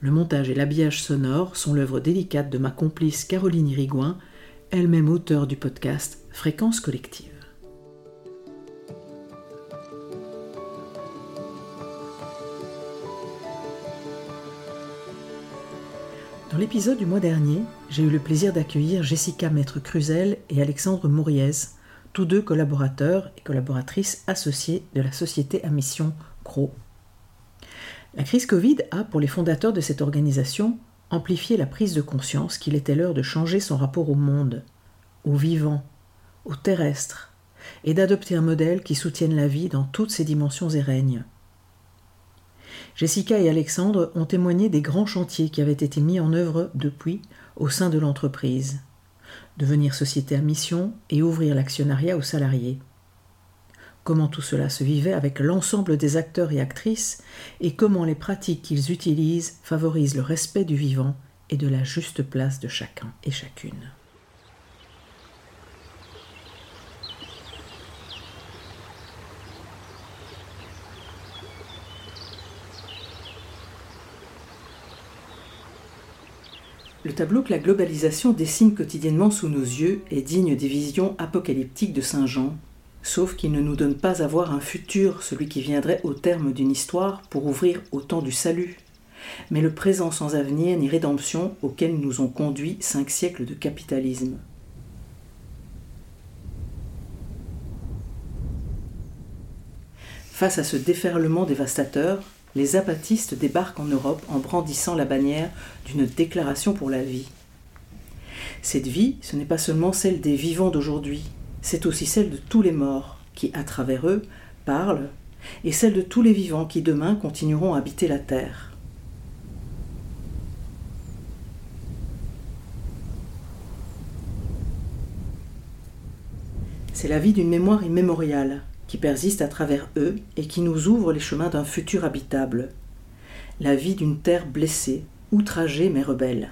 Le montage et l'habillage sonore sont l'œuvre délicate de ma complice Caroline Irigouin, elle-même auteure du podcast Fréquence collective. Dans l'épisode du mois dernier, j'ai eu le plaisir d'accueillir Jessica Maître-Cruzel et Alexandre Mouriez, tous deux collaborateurs et collaboratrices associés de la société à mission CRO. La crise Covid a, pour les fondateurs de cette organisation, amplifié la prise de conscience qu'il était l'heure de changer son rapport au monde, au vivant, au terrestre, et d'adopter un modèle qui soutienne la vie dans toutes ses dimensions et règnes. Jessica et Alexandre ont témoigné des grands chantiers qui avaient été mis en œuvre depuis au sein de l'entreprise. Devenir société à mission et ouvrir l'actionnariat aux salariés. Comment tout cela se vivait avec l'ensemble des acteurs et actrices et comment les pratiques qu'ils utilisent favorisent le respect du vivant et de la juste place de chacun et chacune. Le tableau que la globalisation dessine quotidiennement sous nos yeux est digne des visions apocalyptiques de Saint Jean, sauf qu'il ne nous donne pas à voir un futur, celui qui viendrait au terme d'une histoire pour ouvrir au temps du salut, mais le présent sans avenir ni rédemption auquel nous ont conduit cinq siècles de capitalisme. Face à ce déferlement dévastateur, les apatistes débarquent en Europe en brandissant la bannière d'une déclaration pour la vie. Cette vie, ce n'est pas seulement celle des vivants d'aujourd'hui, c'est aussi celle de tous les morts, qui, à travers eux, parlent, et celle de tous les vivants qui demain continueront à habiter la terre. C'est la vie d'une mémoire immémoriale, qui persiste à travers eux et qui nous ouvre les chemins d'un futur habitable. La vie d'une terre blessée, outragée mais rebelle.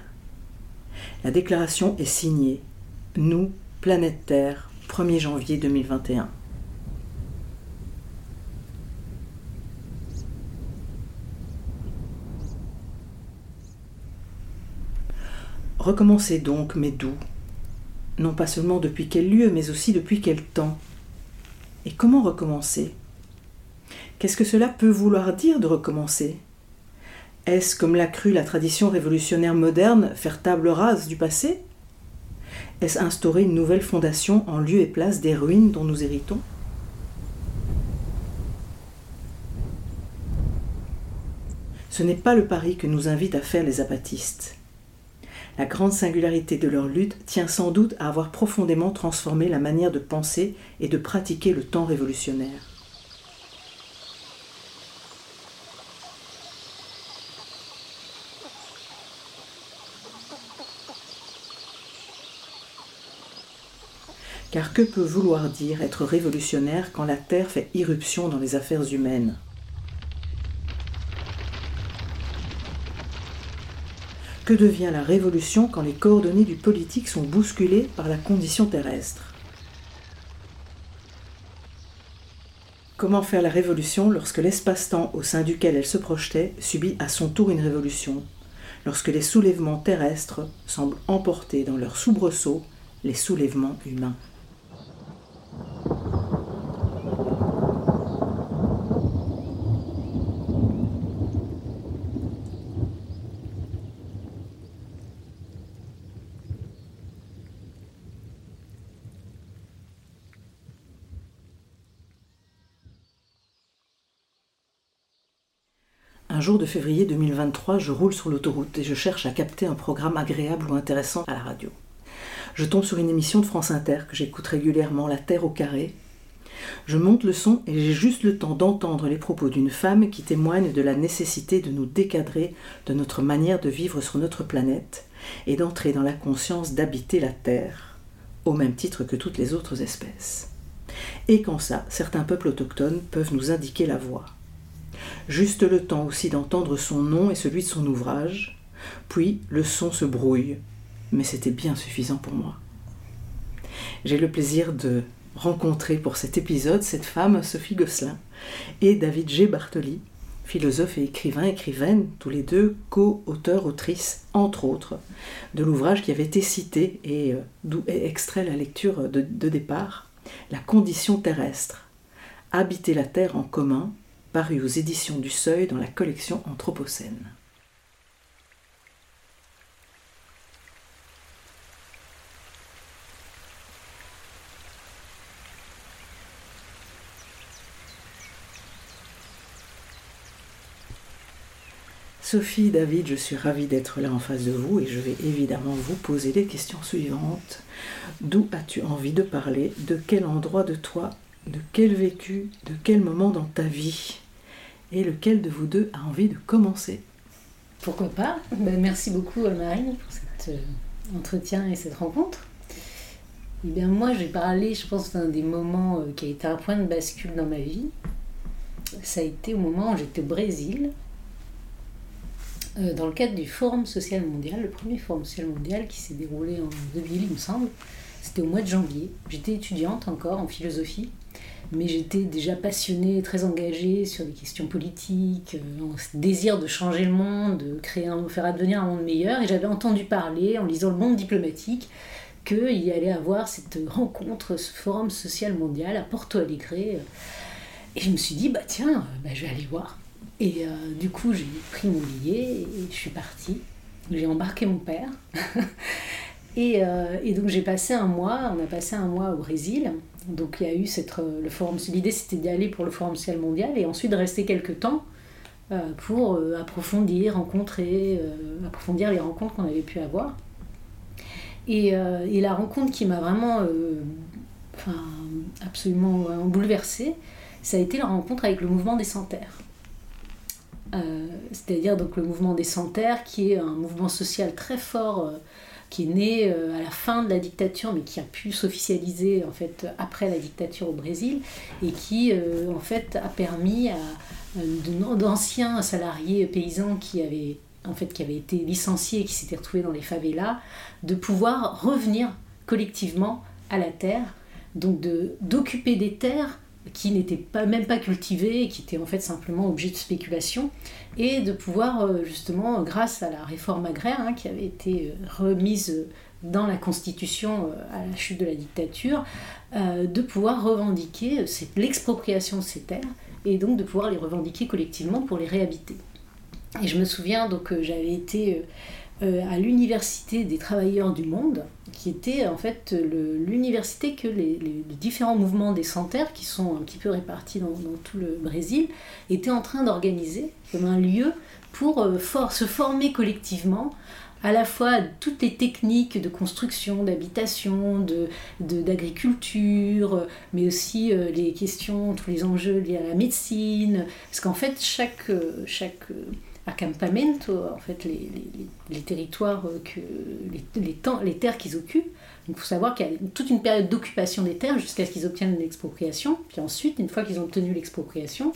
La déclaration est signée. Nous, planète Terre, 1er janvier 2021. Recommencez donc, mes doux, non pas seulement depuis quel lieu, mais aussi depuis quel temps, et comment recommencer? Qu'est-ce que cela peut vouloir dire de recommencer? Est-ce, comme l'a cru la tradition révolutionnaire moderne, faire table rase du passé? Instaurer une nouvelle fondation en lieu et place des ruines dont nous héritons? Ce n'est pas le pari que nous invitent à faire les apatistes. La grande singularité de leur lutte tient sans doute à avoir profondément transformé la manière de penser et de pratiquer le temps révolutionnaire. Car que peut vouloir dire être révolutionnaire quand la Terre fait irruption dans les affaires humaines? Que devient la révolution quand les coordonnées du politique sont bousculées par la condition terrestre? Comment faire la révolution lorsque l'espace-temps au sein duquel elle se projetait subit à son tour une révolution? Lorsque les soulèvements terrestres semblent emporter dans leurs soubresauts les soulèvements humains. Jour de février 2023, je roule sur l'autoroute et je cherche à capter un programme agréable ou intéressant à la radio. Je tombe sur une émission de France Inter que j'écoute régulièrement, La Terre au carré. Je monte le son et j'ai juste le temps d'entendre les propos d'une femme qui témoigne de la nécessité de nous décadrer de notre manière de vivre sur notre planète et d'entrer dans la conscience d'habiter la Terre, au même titre que toutes les autres espèces. Et qu'en ça, certains peuples autochtones peuvent nous indiquer la voie juste le temps aussi d'entendre son nom et celui de son ouvrage, puis le son se brouille, mais c'était bien suffisant pour moi. J'ai le plaisir de rencontrer pour cet épisode cette femme, Sophie Gosselin, et David G. Bartoli, philosophe et écrivain, écrivaine, tous les deux co-auteurs, autrices, entre autres, de l'ouvrage qui avait été cité et euh, d'où est extrait la lecture de, de départ, La condition terrestre, habiter la Terre en commun, paru aux éditions du Seuil dans la collection Anthropocène. Sophie, David, je suis ravie d'être là en face de vous et je vais évidemment vous poser les questions suivantes. D'où as-tu envie de parler? De quel endroit de toi? De quel vécu? De quel moment dans ta vie? Et lequel de vous deux a envie de commencer Pourquoi pas ben, Merci beaucoup Marine pour cet euh, entretien et cette rencontre. Eh bien moi je vais parler, je pense, d'un des moments euh, qui a été un point de bascule dans ma vie. Ça a été au moment où j'étais au Brésil, euh, dans le cadre du Forum social mondial, le premier Forum social mondial qui s'est déroulé en 2000 il me semble. C'était au mois de janvier. J'étais étudiante encore en philosophie mais j'étais déjà passionnée, très engagée sur des questions politiques, euh, désir de changer le monde, de créer un, faire advenir un monde meilleur, et j'avais entendu parler, en lisant le monde diplomatique, qu'il y allait avoir cette rencontre, ce forum social mondial à Porto Alegre. Et je me suis dit, bah tiens, bah, je vais aller voir. Et euh, du coup, j'ai pris mon billet et je suis partie. J'ai embarqué mon père. euh, et, donc j'ai passé un mois, on a passé un mois au Brésil. Donc il y a eu cette, euh, le forum. L'idée c'était d'y aller pour le forum social mondial et ensuite de rester quelques temps euh, pour euh, approfondir, rencontrer, approfondir les rencontres qu'on avait pu avoir. Et, la rencontre qui m'a vraiment, absolument bouleversée, ça a été la rencontre avec le mouvement des Centaires. C'est-à-dire le mouvement des Centaires qui est un mouvement social très fort qui est né euh, à la fin de la dictature, mais qui a pu s'officialiser en fait après la dictature au Brésil, et qui euh, en fait a permis à d'anciens salariés paysans qui avaient en fait qui avaient été licenciés et qui s'étaient retrouvés dans les favelas, de pouvoir revenir collectivement à la terre, donc d'occuper des terres qui n'étaient pas, même pas cultivées qui étaient en fait simplement objets de spéculation et de pouvoir euh, justement, grâce à la réforme agraire hein, qui avait été euh, remise dans la Constitution euh, à la chute de la dictature, de pouvoir revendiquer l'expropriation de ces terres et donc de pouvoir les revendiquer collectivement pour les réhabiter. Et je me souviens donc j'avais été à l'Université des travailleurs du monde, qui était en fait l'université que les, différents mouvements des centenaires, qui sont un petit peu répartis dans, tout le Brésil, étaient en train d'organiser comme un lieu pour euh, se former collectivement à la fois toutes les techniques de construction, d'habitation, d'agriculture, de, mais aussi euh, les questions, tous les enjeux liés à la médecine. Parce qu'en fait, euh, chaque accampamento, en fait, les, les, territoires, que, les, les terres qu'ils occupent. il faut savoir qu'il y a toute une période d'occupation des terres jusqu'à ce qu'ils obtiennent l'expropriation. Puis ensuite, une fois qu'ils ont obtenu l'expropriation,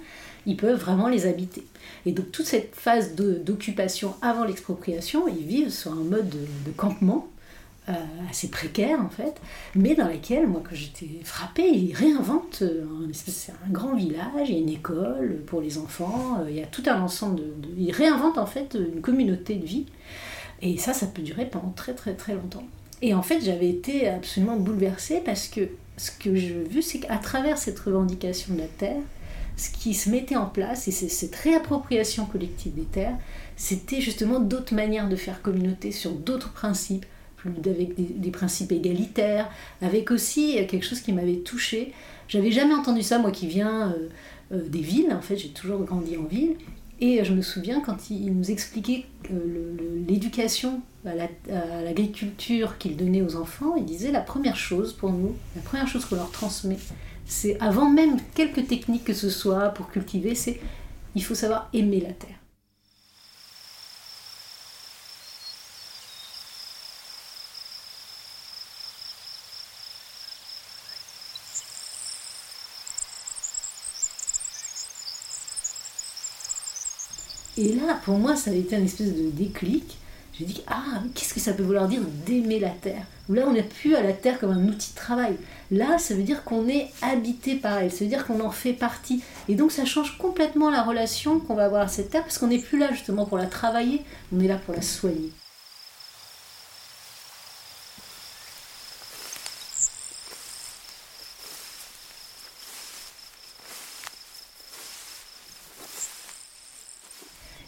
ils peuvent vraiment les habiter. Et donc toute cette phase d'occupation avant l'expropriation, ils vivent sur un mode de, campement euh, assez précaire en fait, mais dans laquelle, moi, quand j'étais frappée, ils réinventent un, c'est un grand village, il y a une école pour les enfants, il y a tout un ensemble de, de, Ils réinventent en fait une communauté de vie, et ça, ça peut durer pendant très très très longtemps. Et en fait, j'avais été absolument bouleversée parce que ce que je vu, c'est qu'à travers cette revendication de la terre, ce qui se mettait en place, et cette réappropriation collective des terres, c'était justement d'autres manières de faire communauté sur d'autres principes, avec des, principes égalitaires, avec aussi quelque chose qui m'avait touchée. J'avais jamais entendu ça, moi qui viens euh, euh, des villes, en fait, j'ai toujours grandi en ville, et je me souviens quand il nous expliquait l'éducation à l'agriculture qu'il donnait aux enfants, il disait la première chose pour nous, la première chose qu'on leur transmet, c'est avant même quelques techniques que ce soit pour cultiver, c'est il faut savoir aimer la terre. Et là, pour moi, ça a été un espèce de déclic. J'ai dit, ah, qu'est-ce que ça peut vouloir dire d'aimer la terre? Là, on n'est plus à la terre comme un outil de travail. Là, ça veut dire qu'on est habité par elle, ça veut dire qu'on en fait partie. Et donc, ça change complètement la relation qu'on va avoir à cette terre, parce qu'on n'est plus là justement pour la travailler, on est là pour la soigner.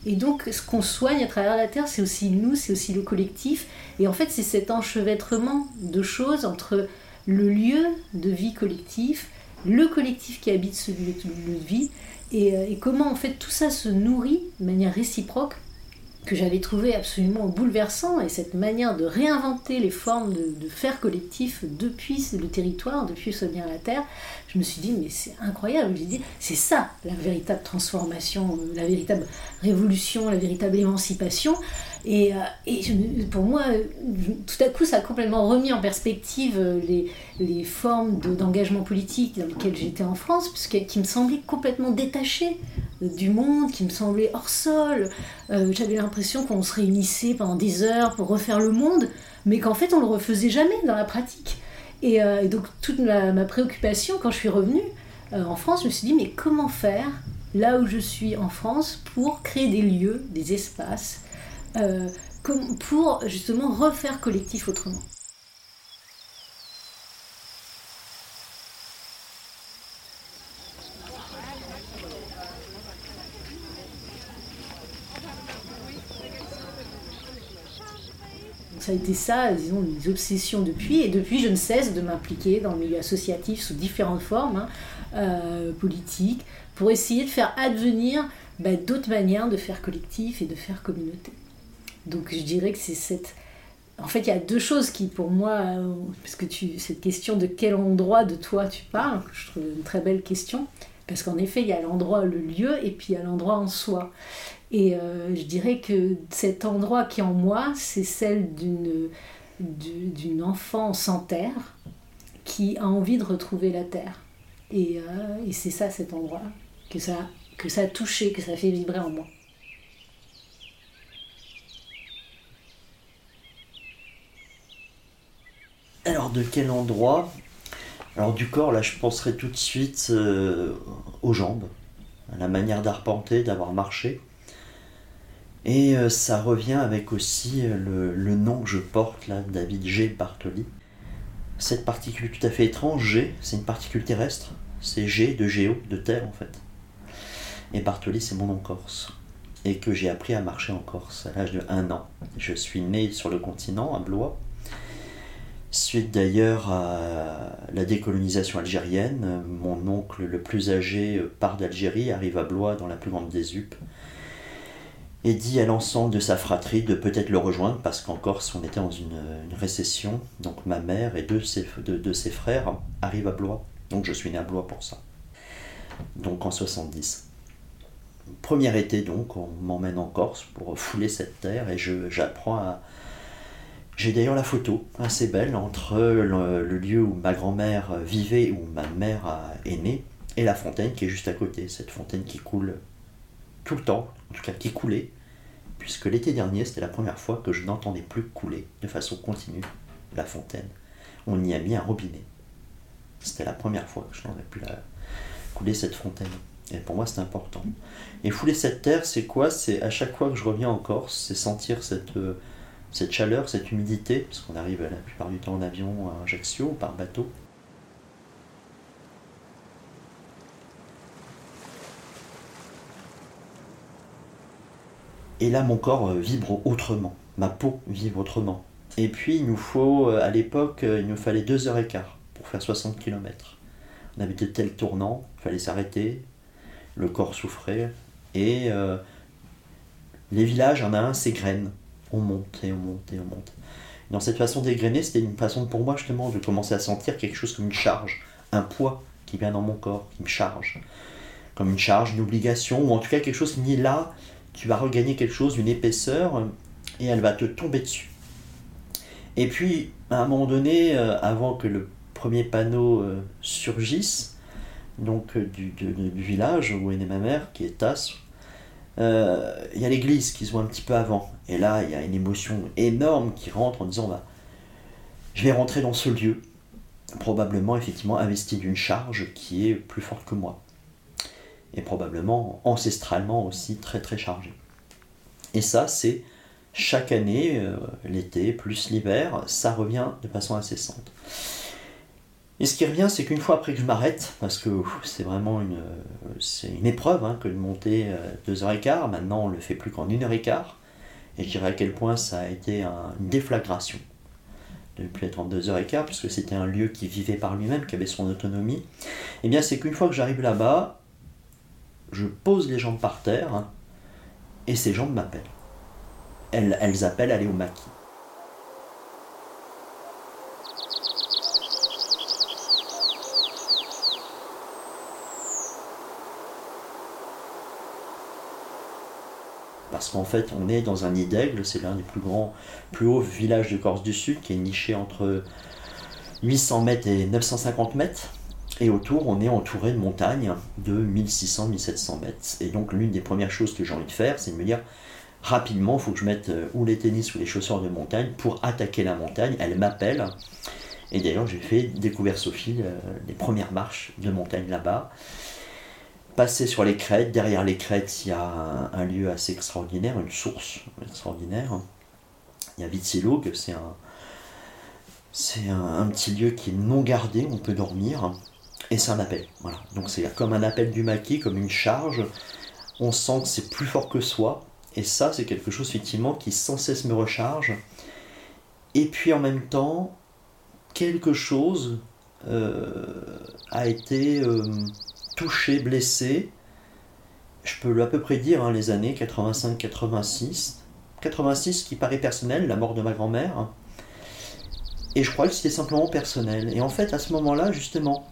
Et donc, ce qu'on soigne à travers la Terre, c'est aussi nous, c'est aussi le collectif. Et en fait, c'est cet enchevêtrement de choses entre le lieu de vie collectif, le collectif qui habite ce lieu de vie, et, euh, et comment en fait tout ça se nourrit de manière réciproque que j'avais trouvé absolument bouleversant et cette manière de réinventer les formes de, faire collectif depuis le territoire, depuis Soigner la Terre, je me suis dit mais c'est incroyable, j'ai dit c'est ça la véritable transformation, euh, la véritable révolution, la véritable émancipation. Et, euh, pour moi tout à coup ça a complètement remis en perspective euh, les, formes d'engagement politique dans lesquelles j'étais en France, parce qui me semblaient complètement détachées du monde qui me semblait hors sol. Euh, j'avais l'impression qu'on se réunissait pendant des heures pour refaire le monde, mais qu'en fait on le refaisait jamais dans la pratique. Et, euh, donc toute ma, préoccupation quand je suis revenue euh, en France, je me suis dit mais comment faire là où je suis en France pour créer des lieux, des espaces, pour justement refaire collectif autrement? Ça a été ça, disons, mes obsessions depuis. Et depuis, je ne cesse de m'impliquer dans le milieu associatif sous différentes formes hein, euh, politiques pour essayer de faire advenir bah, d'autres manières de faire collectif et de faire communauté. Donc je dirais que c'est cette... En fait, il y a deux choses qui, pour moi, euh, parce que tu, cette question de quel endroit de toi tu parles, je trouve une très belle question, parce qu'en effet, il y a l'endroit, le lieu, et puis il y a l'endroit en soi. Et euh, je dirais que cet endroit qui est en moi, c'est celle d'une, d'une enfant sans terre qui a envie de retrouver la terre. Et, euh, et c'est ça cet endroit que ça, que ça a touché, que ça fait vibrer en moi. Alors de quel endroit? Alors du corps, là je penserais tout de suite euh, aux jambes, à la manière d'arpenter, d'avoir marché. Et euh, ça revient avec aussi euh, le, nom que je porte là, David G. Bartoli. Cette particule tout à fait étrange, G, c'est une particule terrestre. C'est G de géo, de terre en fait. Et Bartoli, c'est mon nom corse. Et que j'ai appris à marcher en Corse à l'âge de 1 an. Je suis né sur le continent, à Blois. Suite d'ailleurs à la décolonisation algérienne, mon oncle le plus âgé part d'Algérie, arrive à Blois dans la plus grande des et dit à l'ensemble de sa fratrie de peut-être le rejoindre parce qu'en Corse on était dans une, récession. Donc ma mère et deux de, ses frères arrivent à Blois. Donc je suis né à Blois pour ça. Donc en 70. Premier été donc, on m'emmène en Corse pour fouler cette terre et j'apprends à... J'ai d'ailleurs la photo assez belle entre le, lieu où ma grand-mère vivait, où ma mère est née, et la fontaine qui est juste à côté. Cette fontaine qui coule tout le temps, en tout cas qui coulait, puisque l'été dernier, c'était la première fois que je n'entendais plus couler de façon continue la fontaine. On y a mis un robinet. C'était la première fois que je n'aurais pu la couler cette fontaine. Et pour moi, c'est important. Et fouler cette terre, c'est quoi? C'est à chaque fois que je reviens en Corse, c'est sentir cette, euh, cette chaleur, cette humidité, parce qu'on arrive la plupart du temps en avion à Ajaccio ou par bateau. Et là, mon corps euh, vibre autrement, ma peau vibre autrement. Et puis, il nous faut, euh, à l'époque, il nous fallait deux heures et quart pour faire 60 km. On avait de tels tournants, il fallait s'arrêter, le corps souffrait. Et euh, les villages, en a un, c'est. On monte et on monte et on monte. Dans cette façon dégrainer, c'était une façon pour moi justement de commencer à sentir quelque chose comme une charge, un poids qui vient dans mon corps, qui me charge. Comme une charge, une obligation, ou en tout cas quelque chose qui dit là, tu vas regagner quelque chose, une épaisseur, et elle va te tomber dessus. Et puis, à un moment donné, euh, avant que le premier panneau euh, surgisse, donc euh, du, village où est née ma mère, qui est Tasse, il y a l'église qui se voit un petit peu avant. Et là, il y a une émotion énorme qui rentre en disant bah, Je vais rentrer dans ce lieu, probablement effectivement investi d'une charge qui est plus forte que moi. Et probablement ancestralement aussi très très chargée. Et ça, c'est chaque année, euh, l'été plus l'hiver, ça revient de façon incessante. Et ce qui revient, c'est qu'une fois après que je m'arrête, parce que c'est vraiment une, c'est une épreuve hein, que de monter euh, deux heures et quart, maintenant on ne le fait plus qu'en une heure et quart, et je dirais à quel point ça a été une déflagration de ne plus être en deux heures et quart, puisque c'était un lieu qui vivait par lui-même, qui avait son autonomie. Et eh bien c'est qu'une fois que j'arrive là-bas, je pose les jambes par terre, et ces jambes m'appellent. Elles, appellent aller au maquis. parce qu'en fait on est dans un nid d'aigle, c'est l'un des plus grands, plus hauts villages de Corse du Sud, qui est niché entre 800 mètres et 950 mètres. Et autour, on est entouré de montagnes de 1600-1700 mètres. Et donc l'une des premières choses que j'ai envie de faire, c'est de me dire, rapidement, il faut que je mette euh, ou les tennis ou les chaussures de montagne pour attaquer la montagne. Elle m'appelle. Et d'ailleurs, j'ai fait découvrir Sophie euh, les premières marches de montagne là-bas passer sur les crêtes. Derrière les crêtes, il y a un, lieu assez extraordinaire, une source extraordinaire. Il y a Vitsilog, c'est un, c'est un, petit lieu qui est non gardé, on peut dormir. Et c'est un appel. Voilà. Donc c'est comme un appel du maquis, comme une charge. On sent que c'est plus fort que soi. Et ça, c'est quelque chose effectivement qui sans cesse me recharge. Et puis en même temps, quelque chose euh, a été euh, touché, blessé. Je peux à peu près dire hein, les années 85-86. 86 qui paraît personnel, la mort de ma grand-mère. Et je crois que c'était simplement personnel. Et en fait, à ce moment-là, justement,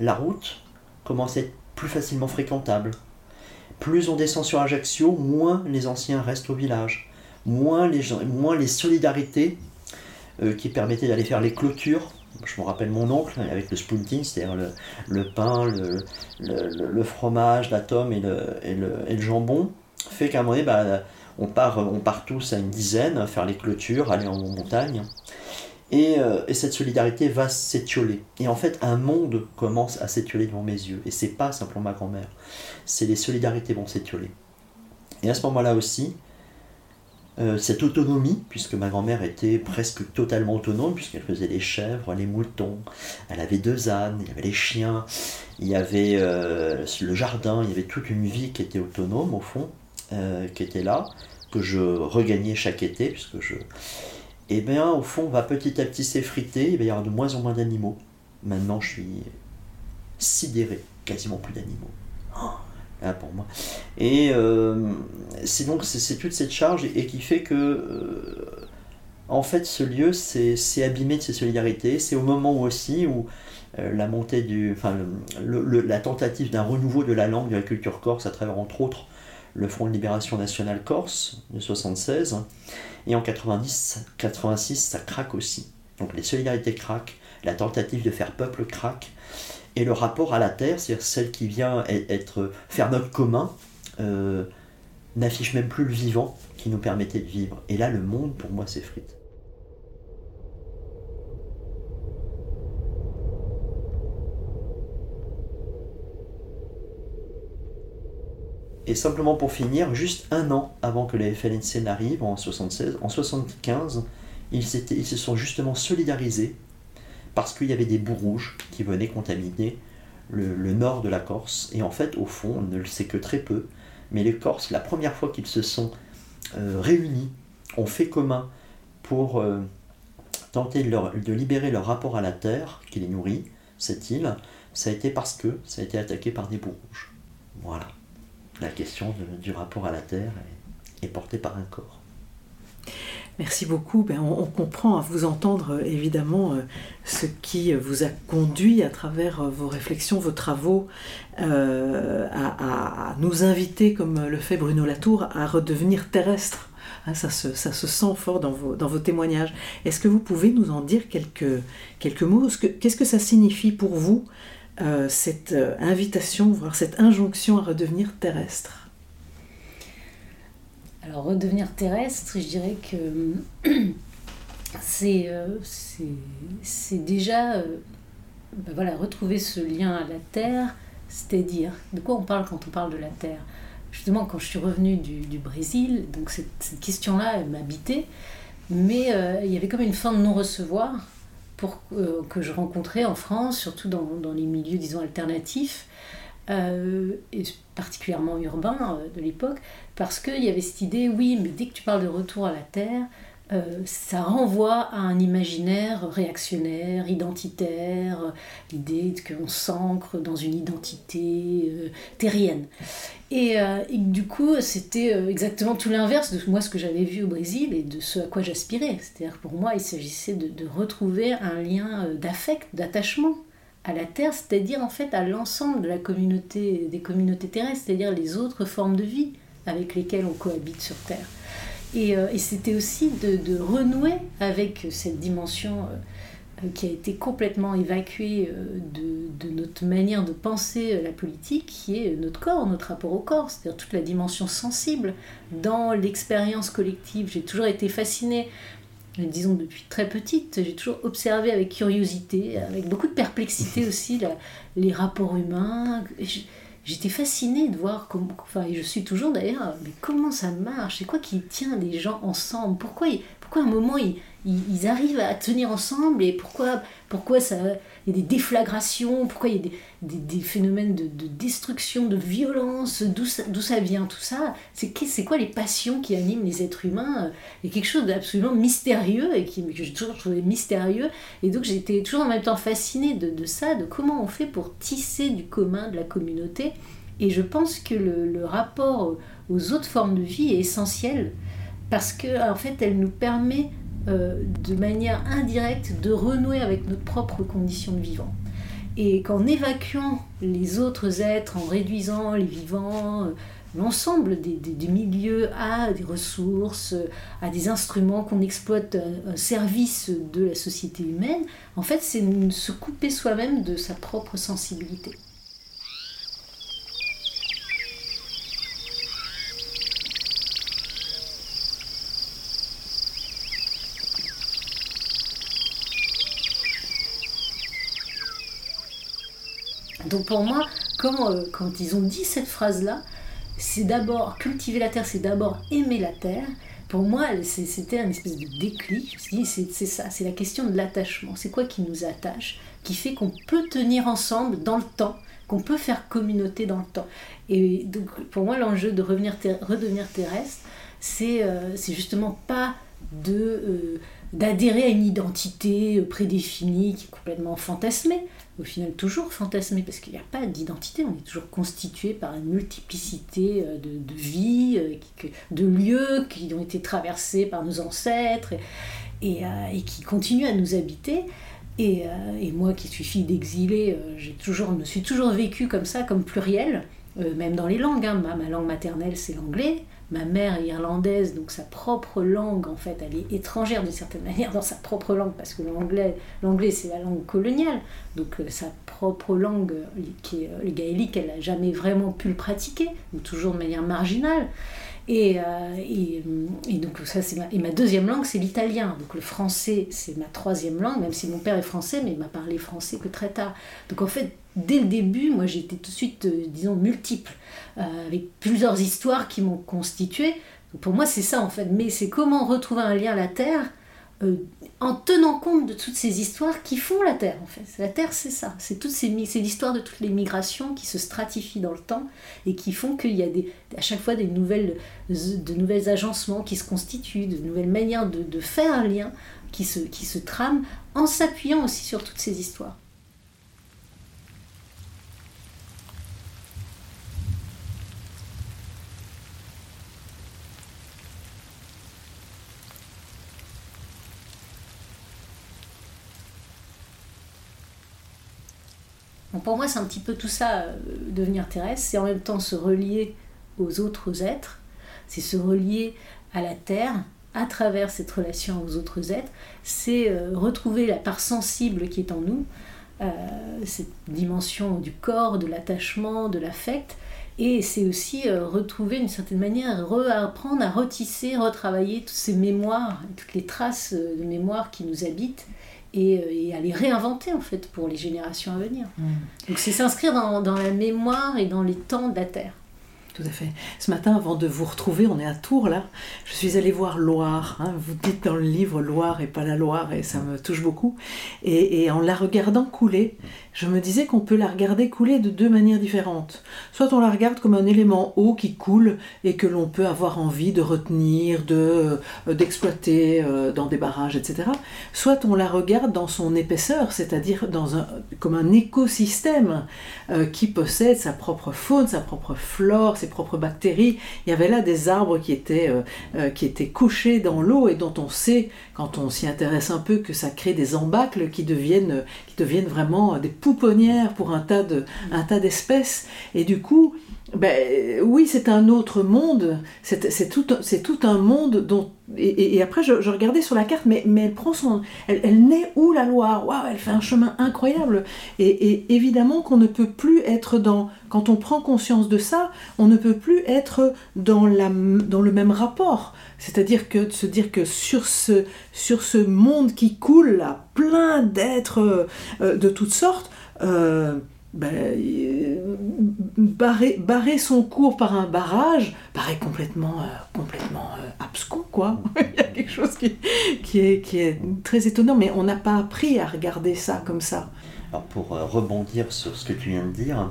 la route commence à être plus facilement fréquentable. Plus on descend sur Ajaccio, moins les anciens restent au village. Moins les, moins les solidarités euh, qui permettaient d'aller faire les clôtures je me rappelle mon oncle avec le spunting, c'est-à-dire le, pain, le, fromage, la tome et le, jambon, fait qu'à un moment donné, bah, on, part, on part tous à une dizaine, faire les clôtures, aller en montagne. Et, euh, et cette solidarité va s'étioler. Et en fait, un monde commence à s'étioler devant mes yeux. Et c'est pas simplement ma grand-mère. C'est les solidarités vont s'étioler. Et à ce moment-là aussi, euh, cette autonomie, puisque ma grand-mère était presque totalement autonome, puisqu'elle faisait les chèvres, les moutons, elle avait deux ânes, il y avait les chiens, il y avait euh, le jardin, il y avait toute une vie qui était autonome au fond, qui était là, que je regagnais chaque été, puisque je... Eh bien au fond, on va petit à petit s'effriter, il y avoir de moins en moins d'animaux. Maintenant, je suis sidéré, quasiment plus d'animaux. Oh ah, pour moi. Et euh, c'est donc c'est toute cette charge et, qui fait que euh, en fait ce lieu c'est abîmé de ses solidarités. C'est au moment aussi où euh, la montée du, enfin la tentative d'un renouveau de la langue de la culture corse à travers entre autres le Front de libération nationale corse de 76 et en 90 86 ça craque aussi. Donc les solidarités craquent, la tentative de faire peuple craque et le rapport à la terre, c'est-à-dire celle qui vient être, faire notre commun, euh, n'affiche même plus le vivant qui nous permettait de vivre. Et là, le monde, pour moi, s'effrite. Et simplement pour finir, juste un an avant que les FLNC n'arrivent, en 76, en 75, ils, se sont justement solidarisés parce qu'il y avait des bouts rouges qui venaient contaminer le, nord de la Corse. Et en fait, au fond, on ne le sait que très peu, mais les Corses, la première fois qu'ils se sont euh, réunis, ont fait commun pour euh, tenter de, libérer leur rapport à la terre qui les nourrit, cette île, ça a été parce que ça a été attaqué par des bouts rouges. Voilà. La question du rapport à la terre est portée par un corps. Merci beaucoup. Ben, on, comprend à vous entendre euh, évidemment euh, ce qui vous a conduit à travers euh, vos réflexions, vos travaux, à, nous inviter, comme le fait Bruno Latour, à redevenir terrestre. Hein, ça, se, sent fort dans vos, témoignages. Est-ce que vous pouvez nous en dire quelques mots? Qu'est-ce que ça signifie pour vous, cette invitation, voire cette injonction à redevenir terrestre. Alors redevenir terrestre, je dirais que euh, c'est déjà euh, ben voilà, retrouver ce lien à la Terre, c'est-à-dire, de quoi on parle quand on parle de la Terre? Justement, quand je suis revenue du, Brésil, donc cette, question-là, m'habitait, mais euh, il y avait comme une fin de non-recevoir pour que je rencontrais en France, surtout dans, les milieux, disons, alternatifs, euh, et particulièrement urbain euh, de l'époque, parce qu'il y avait cette idée, oui, mais dès que tu parles de retour à la Terre, euh, ça renvoie à un imaginaire réactionnaire, identitaire, l'idée qu'on s'ancre dans une identité terrienne. Et, du coup, c'était exactement tout l'inverse de moi ce que j'avais vu au Brésil et de ce à quoi j'aspirais. C'est-à-dire pour moi, il s'agissait de, de retrouver un lien d'affect, d'attachement à la Terre, c'est-à-dire en fait à l'ensemble de la communauté, des communautés terrestres, c'est-à-dire les autres formes de vie avec lesquelles on cohabite sur Terre. Et, euh, c'était aussi de, renouer avec cette dimension euh, qui a été complètement évacuée euh, de, notre manière de penser la politique, qui est notre corps, notre rapport au corps, c'est-à-dire toute la dimension sensible dans l'expérience collective. J'ai toujours été fascinée disons depuis très petite, j'ai toujours observé avec curiosité, avec beaucoup de perplexité aussi, les rapports humains. J'étais fascinée de voir comment, enfin, et je suis toujours d'ailleurs, mais comment ça marche? C'est quoi qui tient les gens ensemble? Pourquoi, pourquoi à un moment ils, arrivent à tenir ensemble et pourquoi, pourquoi ça, il y a des déflagrations, pourquoi il y a des, phénomènes de, de, destruction, de violence, d'où ça, vient tout ça? C'est quoi les passions qui animent les êtres humains Il y a quelque chose d'absolument mystérieux et qui, que j'ai toujours trouvé mystérieux. Et donc j'étais toujours en même temps fascinée de, ça, de comment on fait pour tisser du commun de la communauté. Et je pense que le rapport aux autres formes de vie est essentiel parce qu'en en fait elle nous permet euh, de manière indirecte de renouer avec notre propre condition de vivant. Et qu'en évacuant les autres êtres, en réduisant les vivants, euh, l'ensemble des, milieux à des ressources, à des instruments qu'on exploite un service de la société humaine, en fait, c'est se couper soi-même de sa propre sensibilité. Donc pour moi, quand, euh, quand ils ont dit cette phrase-là, c'est d'abord cultiver la terre, c'est d'abord aimer la terre. Pour moi, c'était un espèce de déclic. C'est ça, c'est la question de l'attachement. C'est quoi qui nous attache, qui fait qu'on peut tenir ensemble dans le temps, qu'on peut faire communauté dans le temps. Et donc, pour moi, l'enjeu de revenir redevenir terrestre, c'est euh, justement pas euh, d'adhérer à une identité prédéfinie qui est complètement fantasmée, au final toujours fantasmé, parce qu'il n'y a pas d'identité, on est toujours constitué par une multiplicité euh, de, de vies, euh, de lieux qui ont été traversés par nos ancêtres et, euh, qui continuent à nous habiter. Et, moi qui suis fille d'exilé, j'ai toujours, me suis toujours vécue comme ça, comme pluriel, même dans les langues. Hein. Ma, ma langue maternelle c'est l'anglais, ma mère est irlandaise, donc sa propre langue, en fait, elle est étrangère d'une certaine manière dans sa propre langue, parce que l'anglais, l'anglais c'est la langue coloniale, donc euh, sa propre langue, euh, qui est euh, le gaélique, elle n'a jamais vraiment pu le pratiquer, ou toujours de manière marginale. Et, et, donc ça c'est ma, et ma deuxième langue c'est l'italien. Donc le français c'est ma troisième langue même si mon père est français mais il m'a parlé français que très tard. Donc en fait dès le début, moi été tout de suite, euh, disons, multiple, euh, avec plusieurs histoires qui m'ont constitué. Pour moi, c'est ça en fait. Mais c'est comment retrouver un lien à la Terre euh, en tenant compte de toutes ces histoires qui font la Terre en fait. La Terre, c'est ça. C'est toutes ces, c'est l'histoire de toutes les migrations qui se stratifient dans le temps et qui font qu'il y a des, à chaque fois des nouvelles, de nouvelles agencements qui se constituent, de nouvelles manières de, de faire un lien qui se, qui se trament en s'appuyant aussi sur toutes ces histoires. Pour moi, c'est un petit peu tout ça, euh, devenir terrestre. C'est en même temps se relier aux autres êtres, c'est se relier à la Terre à travers cette relation aux autres êtres, c'est euh, retrouver la part sensible qui est en nous, euh, cette dimension du corps, de l'attachement, de l'affect, et c'est aussi retrouver d'une certaine manière, apprendre à retisser, retravailler toutes ces mémoires, toutes les traces de mémoire qui nous habitent et, et, à les réinventer en fait pour les générations à venir. Donc c'est s'inscrire dans, dans, la mémoire et dans les temps de la Terre. Tout à fait. Ce matin, avant de vous retrouver, on est à Tours là, je suis allée voir Loire. Hein. Vous dites dans le livre Loire et pas la Loire, et ça me touche beaucoup. Et, et en la regardant couler, je me disais qu'on peut la regarder couler de deux manières différentes. Soit on la regarde comme un élément haut qui coule et que l'on peut avoir envie de retenir, de euh, d'exploiter euh, dans des barrages, etc. Soit on la regarde dans son épaisseur, c'est-à-dire un, comme un écosystème euh, qui possède sa propre faune, sa propre flore, ses propres bactéries. Il y avait là des arbres qui étaient, qui étaient couchés dans l'eau et dont on sait, quand on s'y intéresse un peu, que ça crée des embâcles qui deviennent, deviennent vraiment des pouponnière pour un tas d'espèces. Et du coup, ben, oui, c'est un autre monde, c'est tout, tout un monde dont... Et, après, je, regardais sur la carte, mais, mais elle prend son... Elle, elle naît où la Loire? Waouh, elle fait un chemin incroyable. Et, évidemment qu'on ne peut plus être dans... Quand on prend conscience de ça, on ne peut plus être dans, la, dans le même rapport. C'est-à-dire que de se dire que sur ce, sur ce monde qui coule, là, plein d'êtres euh, de toutes sortes, euh, ben, barrer, barrer, son cours par un barrage paraît complètement, euh, complètement euh, abscon, quoi. Il y a quelque chose qui, qui, est, qui est très étonnant, mais on n'a pas appris à regarder ça comme ça. Alors pour rebondir sur ce que tu viens de dire,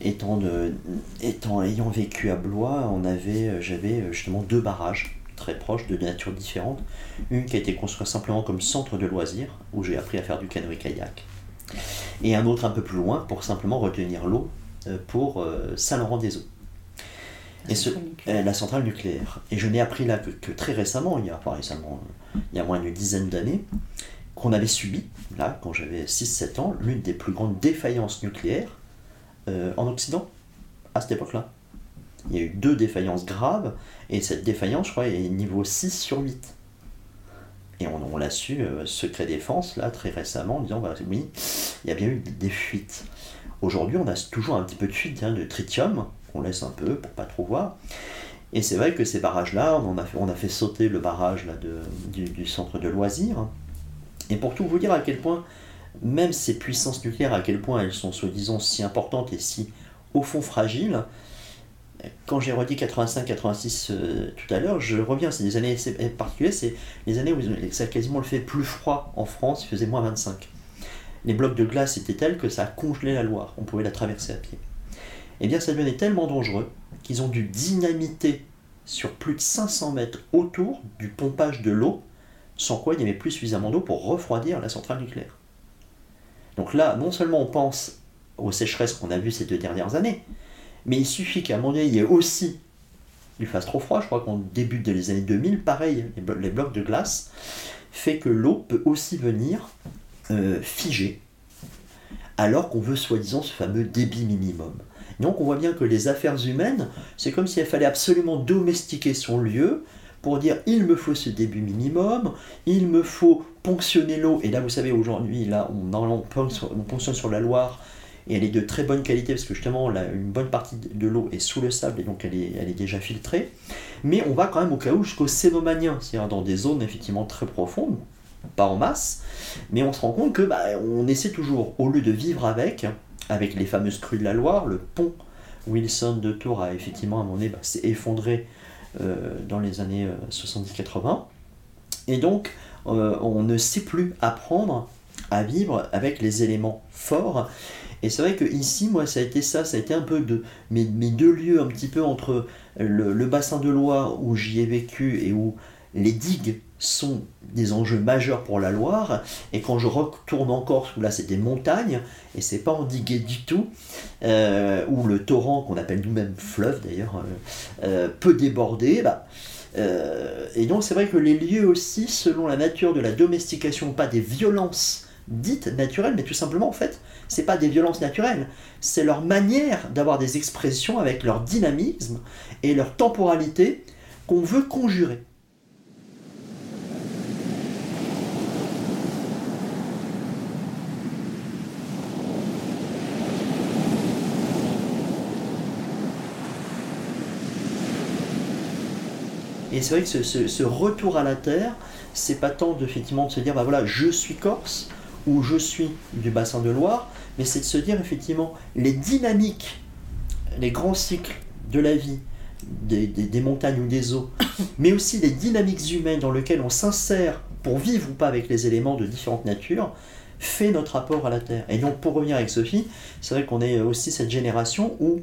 étant, de, étant ayant vécu à Blois, on avait, j'avais justement deux barrages très proches de nature différente. Une qui a été construite simplement comme centre de loisirs, où j'ai appris à faire du canoë-kayak et un autre un peu plus loin pour simplement retenir l'eau euh, pour euh, Saint-Laurent-des-Eaux. Et ce, euh, la centrale nucléaire. Et je n'ai appris là que, très récemment, il y a, récemment, il y a moins d'une dizaine d'années, qu'on avait subi, là, quand j'avais 6-7 ans, l'une des plus grandes défaillances nucléaires en Occident, à cette époque-là. Il y a eu deux défaillances graves, et cette défaillance, je crois, est niveau 6 sur 8. Et on, l'a su, euh, secret défense, là, très récemment, en disant, bah, oui, il y a bien eu des fuites. Aujourd'hui, on a toujours un petit peu de fuite hein, de tritium, on laisse un peu pour pas trop voir. Et c'est vrai que ces barrages-là, on, a fait, on a fait sauter le barrage de, du, centre de loisirs. Et pour tout vous dire à quel point, même ces puissances nucléaires, à quel point elles sont soi-disant si importantes et si, au fond, fragiles, quand j'ai redit 85-86 euh, tout à l'heure, je reviens, c'est des années particulières, c'est les années où ça a quasiment le fait plus froid en France, il faisait moins 25. Les blocs de glace étaient tels que ça a congelé la Loire, on pouvait la traverser à pied. Eh bien, ça devenait tellement dangereux qu'ils ont dû dynamiter sur plus de 500 mètres autour du pompage de l'eau, sans quoi il n'y avait plus suffisamment d'eau pour refroidir la centrale nucléaire. Donc là, non seulement on pense aux sécheresses qu'on a vues ces deux dernières années, mais il suffit qu'à un moment donné, il aussi, il fasse trop froid, je crois qu'on débute dans les années 2000, pareil, les, blocs de glace, fait que l'eau peut aussi venir euh, figer, alors qu'on veut soi-disant ce fameux débit minimum. Donc on voit bien que les affaires humaines, c'est comme s'il fallait absolument domestiquer son lieu pour dire il me faut ce débit minimum, il me faut ponctionner l'eau, et là vous savez aujourd'hui, là on, ponctionne sur la Loire, et elle est de très bonne qualité parce que justement une bonne partie de l'eau est sous le sable et donc elle est, elle est déjà filtrée. Mais on va quand même au cas où jusqu'au Cénomanien, c'est-à-dire dans des zones effectivement très profondes, pas en masse, mais on se rend compte que bah, on essaie toujours, au lieu de vivre avec, avec les fameuses crues de la Loire, le pont Wilson de Tours a effectivement à mon bah, s'est effondré dans les années 70-80. Et donc, on ne sait plus apprendre à vivre avec les éléments forts. Et c'est vrai que ici, moi, ça a été ça, ça a été un peu de mes, deux lieux un petit peu entre le, bassin de Loire où j'y ai vécu et où les digues sont des enjeux majeurs pour la Loire. Et quand je retourne en Corse, où là c'est des montagnes, et c'est pas endigué du tout, euh, où le torrent, qu'on appelle nous-mêmes fleuve d'ailleurs, euh, euh, peut déborder, bah, et donc c'est vrai que les lieux aussi, selon la nature de la domestication, pas des violences dites naturelles, mais tout simplement en fait, c'est pas des violences naturelles, c'est leur manière d'avoir des expressions avec leur dynamisme et leur temporalité qu'on veut conjurer. Et c'est vrai que ce, retour à la terre, c'est pas tant effectivement de se dire, bah voilà, je suis corse, où je suis du bassin de Loire, mais c'est de se dire effectivement les dynamiques, les grands cycles de la vie, des, montagnes ou des eaux, mais aussi les dynamiques humaines dans lesquelles on s'insère pour vivre ou pas avec les éléments de différentes natures, fait notre rapport à la Terre. Et donc pour revenir avec Sophie, c'est vrai qu'on est aussi cette génération où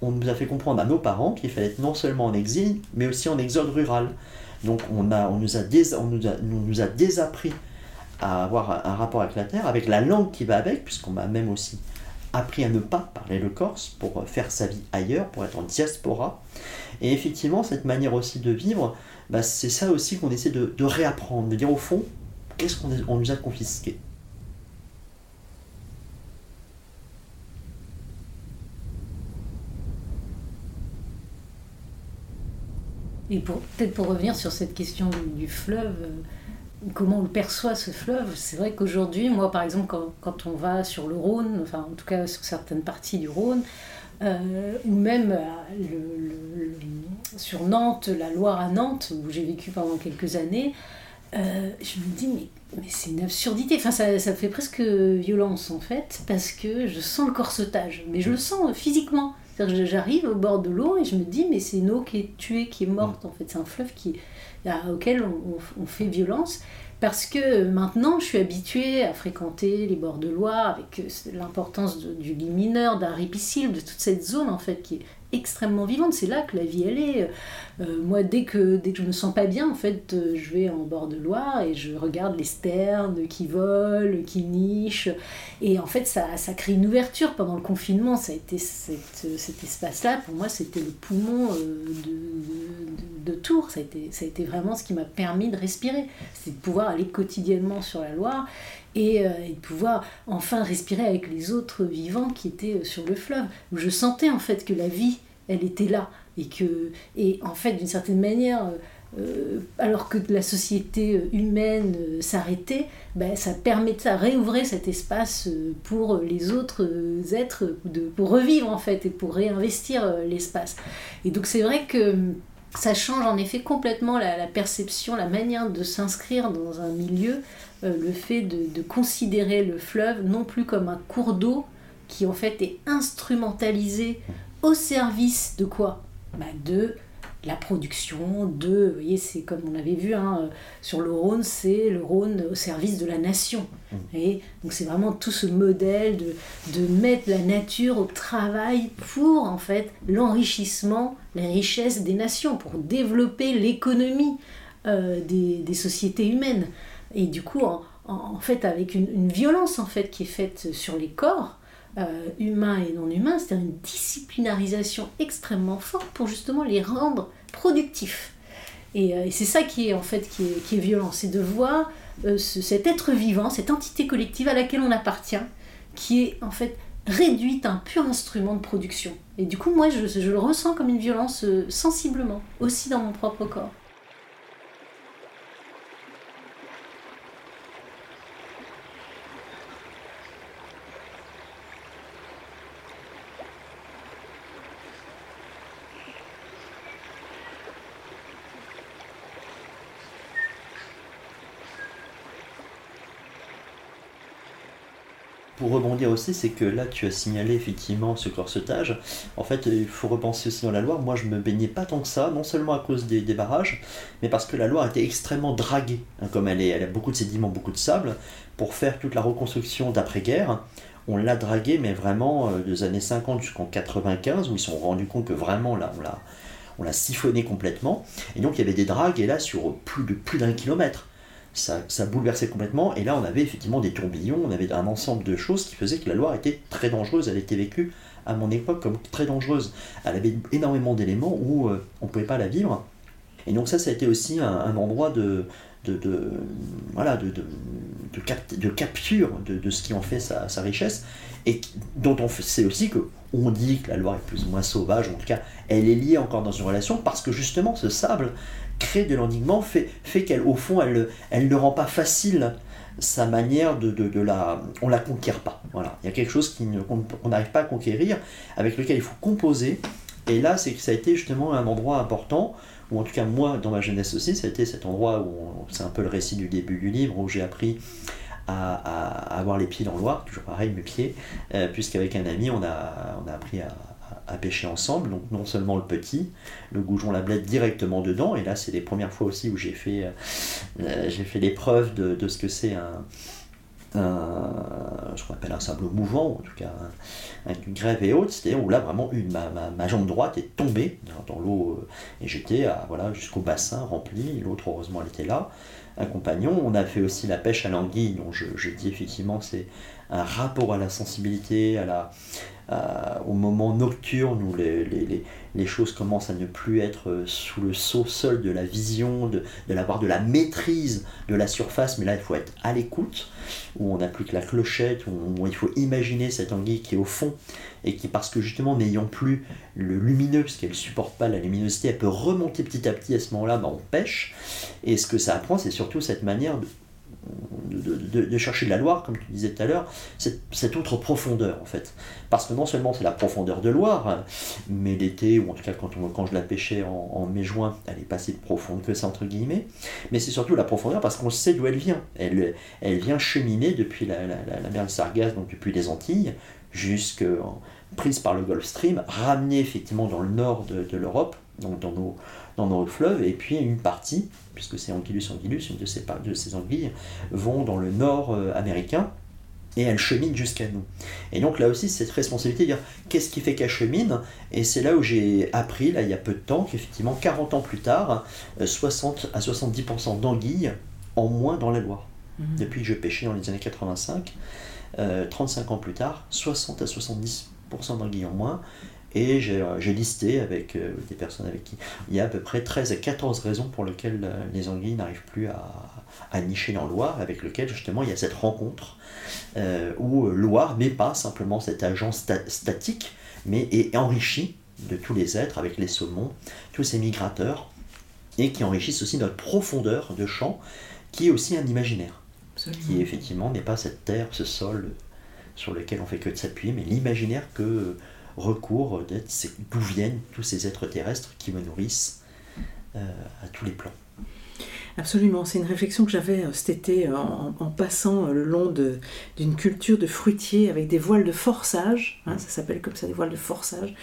on nous a fait comprendre à nos parents qu'il fallait être non seulement en exil, mais aussi en exode rural. Donc on, a, on, nous, a on nous, a, nous a désappris à avoir un rapport avec la terre, avec la langue qui va avec, puisqu'on m'a même aussi appris à ne pas parler le corse pour faire sa vie ailleurs, pour être en diaspora. Et effectivement, cette manière aussi de vivre, bah, c'est ça aussi qu'on essaie de, réapprendre, de dire au fond, qu'est-ce qu'on nous a confisqué Et peut-être pour revenir sur cette question du fleuve, euh, comment on perçoit ce fleuve. C'est vrai qu'aujourd'hui, moi par exemple, quand, on va sur le Rhône, enfin en tout cas sur certaines parties du Rhône, euh, ou même euh, sur Nantes, la Loire à Nantes, où j'ai vécu pendant quelques années, euh, je me dis, mais, mais c'est une absurdité. Enfin, ça, ça fait presque violence en fait, parce que je sens le corsetage, mais je le sens physiquement. J'arrive au bord de l'eau et je me dis, mais c'est une eau qui est tuée, qui est morte en fait. C'est un fleuve qui, auquel on, fait violence parce que maintenant je suis habituée à fréquenter les bords de Loire avec euh, l'importance du lit mineur, d'un ripicile, de toute cette zone en fait qui est extrêmement vivante. C'est là que la vie elle est. Euh, moi, dès que, dès que je me sens pas bien, en fait, euh, je vais en bord de Loire et je regarde les sternes qui volent, qui nichent. Et en fait, ça, ça crée une ouverture. Pendant le confinement, ça a été cet espace-là, pour moi, c'était le poumon de, de, Tours. Ça a, été, ça a été vraiment ce qui m'a permis de respirer. C'est de pouvoir aller quotidiennement sur la Loire et, et, de pouvoir enfin respirer avec les autres vivants qui étaient sur le fleuve, je sentais en fait que la vie, elle était là, et que, et en fait, d'une certaine manière, euh, alors que la société humaine euh, s'arrêtait, ben, ça permet ça réouvrir cet espace euh, pour les autres êtres, de, pour revivre en fait et pour réinvestir l'espace. Et donc c'est vrai que ça change en effet complètement la, perception, la manière de s'inscrire dans un milieu, le fait de, de, considérer le fleuve non plus comme un cours d'eau qui en fait est instrumentalisé au service de quoi? Bah, de la production, de, vous voyez, c'est comme on avait vu hein, sur le Rhône, c'est le Rhône au service de la nation. Mmh. Et donc c'est vraiment tout ce modèle de, de mettre la nature au travail pour en fait l'enrichissement, les richesses des nations, pour développer l'économie euh, des, des, sociétés humaines. Et du coup, en, fait, avec une, violence en fait qui est faite sur les corps, euh, humains et non humains, c'est-à-dire une disciplinarisation extrêmement forte pour justement les rendre productifs. Et, euh, c'est ça qui est en fait qui est, qui est violent, c'est de voir euh, cet être vivant, cette entité collective à laquelle on appartient, qui est en fait réduite à un pur instrument de production. Et du coup, moi, je le ressens comme une violence sensiblement, aussi dans mon propre corps. Pour rebondir aussi, c'est que là, tu as signalé effectivement ce corsetage. En fait, il faut repenser aussi dans la Loire. Moi, je me baignais pas tant que ça, non seulement à cause des, barrages, mais parce que la Loire était extrêmement draguée. Hein, comme elle, est, elle a beaucoup de sédiments, beaucoup de sable, pour faire toute la reconstruction d'après-guerre, on l'a draguée, mais vraiment euh, des années 50 jusqu'en 95, où ils se sont rendus compte que vraiment, là, on l'a, on l'a siphonné complètement. Et donc, il y avait des dragues, et là, sur plus de plus d'un kilomètre ça, ça, bouleversait complètement. Et là, on avait effectivement des tourbillons, on avait un ensemble de choses qui faisaient que la Loire était très dangereuse. Elle était vécue à mon époque comme très dangereuse. Elle avait énormément d'éléments où euh, on ne pouvait pas la vivre. Et donc ça, ça a été aussi un, endroit de, de, de, voilà, de, de, capture de, ce qui en fait sa, sa richesse, et dont on sait aussi que on dit que la Loire est plus ou moins sauvage, en tout cas, elle est liée encore dans une relation, parce que justement, ce sable, crée de l'enigment fait, fait qu'elle, au fond, elle, elle ne rend pas facile sa manière de, de, la... On la conquiert pas. Voilà. Il y a quelque chose qu'on n'arrive pas à conquérir, avec lequel il faut composer. Et là, c'est ça a été justement un endroit important, ou en tout cas moi, dans ma jeunesse aussi, ça a été cet endroit où c'est un peu le récit du début du livre, où j'ai appris à, à, avoir les pieds dans Loire, toujours pareil, mes pieds, euh, puisqu'avec un ami, on a, on a appris à, à pêcher ensemble, donc non seulement le petit, le goujon la blette directement dedans, et là c'est les premières fois aussi où j'ai fait, euh, euh, fait l'épreuve de, ce que c'est un, un, ce qu'on un sable mouvant, ou en tout cas une grève et haute, c'est-à-dire où là vraiment une, ma, ma, jambe droite est tombée dans, l'eau, euh, et j'étais voilà, jusqu'au bassin rempli, l'autre heureusement elle était là, un compagnon, on a fait aussi la pêche à l'anguille, dont je, je dis effectivement c'est un rapport à la sensibilité, à la, au moment nocturne où les, les, les, choses commencent à ne plus être euh, sous le saut seul de la vision, de, de l'avoir de la maîtrise de la surface, mais là il faut être à l'écoute, où on n'a plus que la clochette, où, il faut imaginer cette anguille qui est au fond et qui, parce que justement n'ayant plus le lumineux, parce qu'elle ne supporte pas la luminosité, elle peut remonter petit à petit à ce moment-là, ben, on pêche. Et ce que ça apprend, c'est surtout cette manière de, de, chercher de la Loire, comme tu disais tout à l'heure, cette, autre profondeur en fait. Parce que non seulement c'est la profondeur de Loire, mais l'été, ou en tout cas quand, quand je la pêchais en, mai-juin, elle est pas si profonde que ça, entre guillemets, mais c'est surtout la profondeur parce qu'on sait d'où elle vient. Elle, elle vient cheminer depuis la, mer de Sargasse, donc depuis les Antilles, jusque prise par le Gulf Stream, ramenée effectivement dans le nord de, l'Europe, donc dans nos, dans nos fleuves, et puis une partie puisque c'est Anguillus anguillus, une de ces, de ces anguilles, vont dans le nord euh, américain et elles cheminent jusqu'à nous. Et donc là aussi, cette responsabilité de dire qu'est-ce qui fait qu'elles cheminent? Et c'est là où j'ai appris, là il y a peu de temps, qu'effectivement 40 ans plus tard, 60 euh, à 70% d'anguilles en moins dans la Loire. Mhm. Depuis que je pêchais dans les années 85, 35 euh, ans plus tard, 60 à 70% d'anguilles en moins. Et euh, j'ai listé avec euh, des personnes avec qui il y a à peu près 13 à 14 raisons pour lesquelles euh, les anguilles n'arrivent plus à, à, nicher dans Loire, avec lequel justement il y a cette rencontre où Loire n'est pas simplement cet agent statique, mais est enrichi de tous les êtres avec les saumons, tous ces migrateurs, et qui enrichissent aussi notre profondeur de champ, qui est aussi un imaginaire, qui effectivement n'est pas cette terre, ce sol sur lequel on fait que de s'appuyer, mais l'imaginaire que recours d'où viennent tous ces êtres terrestres qui me nourrissent euh, à tous les plans. Absolument, c'est une réflexion que j'avais euh, cet été euh, en, passant le long d'une culture de fruitiers avec des voiles de forçage, hein, ça s'appelle comme ça, des voiles de forçage.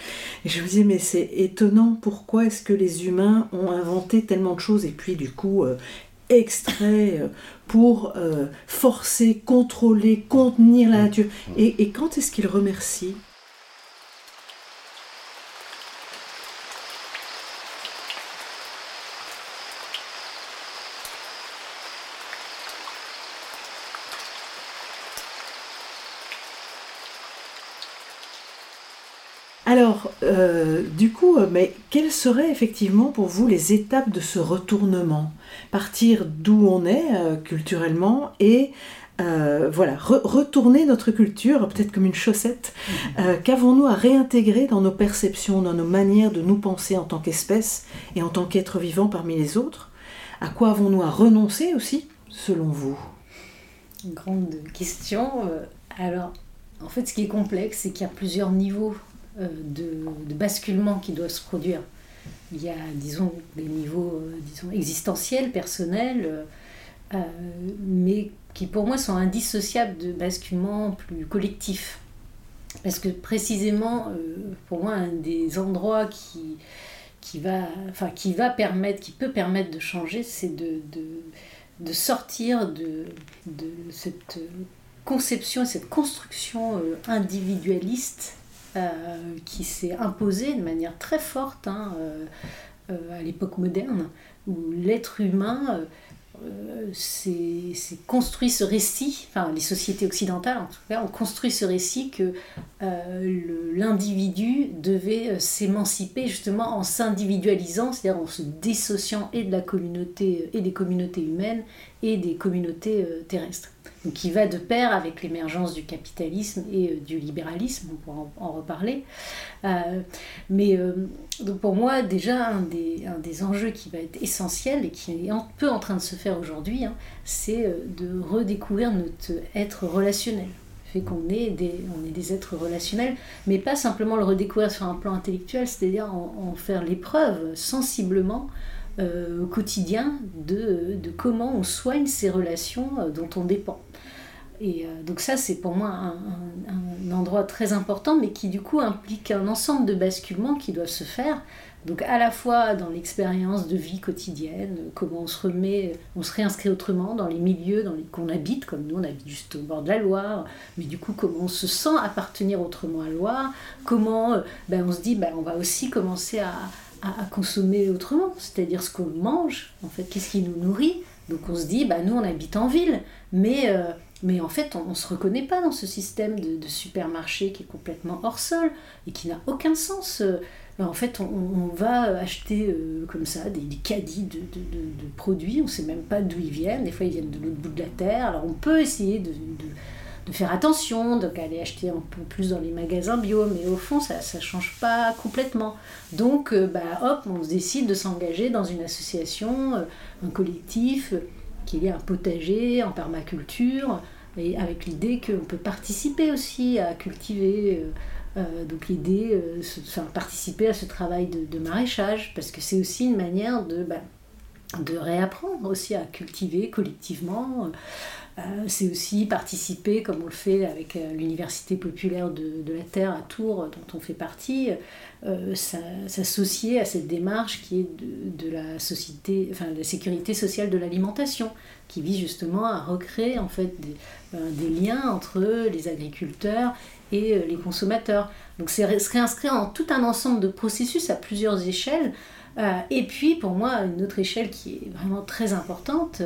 Et je me disais, mais c'est étonnant, pourquoi est-ce que les humains ont inventé tellement de choses et puis du coup extrait pour forcer, contrôler, contenir la nature? Et, et quand est-ce qu'ils remercient? Alors, euh, du coup, euh, mais quelles seraient effectivement pour vous les étapes de ce retournement? Partir d'où on est euh, culturellement et voilà, retourner notre culture, peut-être comme une chaussette. Qu'avons-nous à réintégrer dans nos perceptions, dans nos manières de nous penser en tant qu'espèce et en tant qu'être vivant parmi les autres? À quoi avons-nous à renoncer aussi, selon vous? Grande question. Alors, en fait, ce qui est complexe, c'est qu'il y a plusieurs niveaux euh, de, basculement qui doit se produire. Il y a, disons, des niveaux euh, disons, existentiels, personnels, euh, mais qui pour moi sont indissociables de basculements plus collectifs. Parce que précisément, pour moi, un des endroits qui, qui, va, enfin, qui va permettre, qui peut permettre de changer, c'est de, de, de, sortir de, de cette conception et cette construction individualiste qui s'est imposée de manière très forte hein, à l'époque moderne, où l'être humain euh, construit ce récit, enfin les sociétés occidentales en tout cas, ont construit ce récit que euh, l'individu devait euh, s'émanciper justement en s'individualisant, c'est-à-dire en se dissociant et de la communauté et des communautés humaines et des communautés terrestres qui va de pair avec l'émergence du capitalisme et euh, du libéralisme, on pourra en, reparler. Euh, mais euh, pour moi, déjà, un des, enjeux qui va être essentiel et qui est un peu en train de se faire aujourd'hui, hein, c'est de redécouvrir notre être relationnel fait qu'on est, des, on est des êtres relationnels, mais pas simplement le redécouvrir sur un plan intellectuel, c'est-à-dire en, faire l'épreuve sensiblement au quotidien de, de, comment on soigne ces relations dont on dépend. Et euh, donc ça, c'est pour moi un, endroit très important, mais qui du coup implique un ensemble de basculements qui doivent se faire. Donc à la fois dans l'expérience de vie quotidienne, comment on se remet, on se réinscrit autrement dans les milieux dans les qu'on habite, comme nous on habite juste au bord de la Loire, mais du coup comment on se sent appartenir autrement à Loire, comment euh, ben, on se dit ben, on va aussi commencer à, à, consommer autrement, c'est-à-dire ce qu'on mange, en fait, qu'est-ce qui nous nourrit. Donc on se dit ben, nous on habite en ville, mais... Euh, mais en fait, on ne se reconnaît pas dans ce système de, supermarché qui est complètement hors sol et qui n'a aucun sens. Euh, en fait, on, va acheter euh, comme ça des, caddies de, produits, on ne sait même pas d'où ils viennent. Des fois, ils viennent de l'autre bout de la terre. Alors, on peut essayer de, faire attention, donc aller acheter un peu plus dans les magasins bio, mais au fond, ça ne change pas complètement. Donc, euh, bah, hop, on décide de s'engager dans une association, un collectif qu'il y ait un potager en permaculture, et avec l'idée qu'on peut participer aussi à cultiver, euh, euh, donc l'idée, euh, enfin, participer à ce travail de, maraîchage, parce que c'est aussi une manière de, bah, de réapprendre aussi à cultiver collectivement. C'est aussi participer, comme on le fait avec l'Université populaire de, la Terre à Tours, dont on fait partie, euh, s'associer à cette démarche qui est de, la sécurité sociale de l'alimentation, qui vise justement à recréer en fait des, liens entre les agriculteurs et euh, les consommateurs. Donc c'est se en tout un ensemble de processus à plusieurs échelles. Euh, et puis pour moi, une autre échelle qui est vraiment très importante,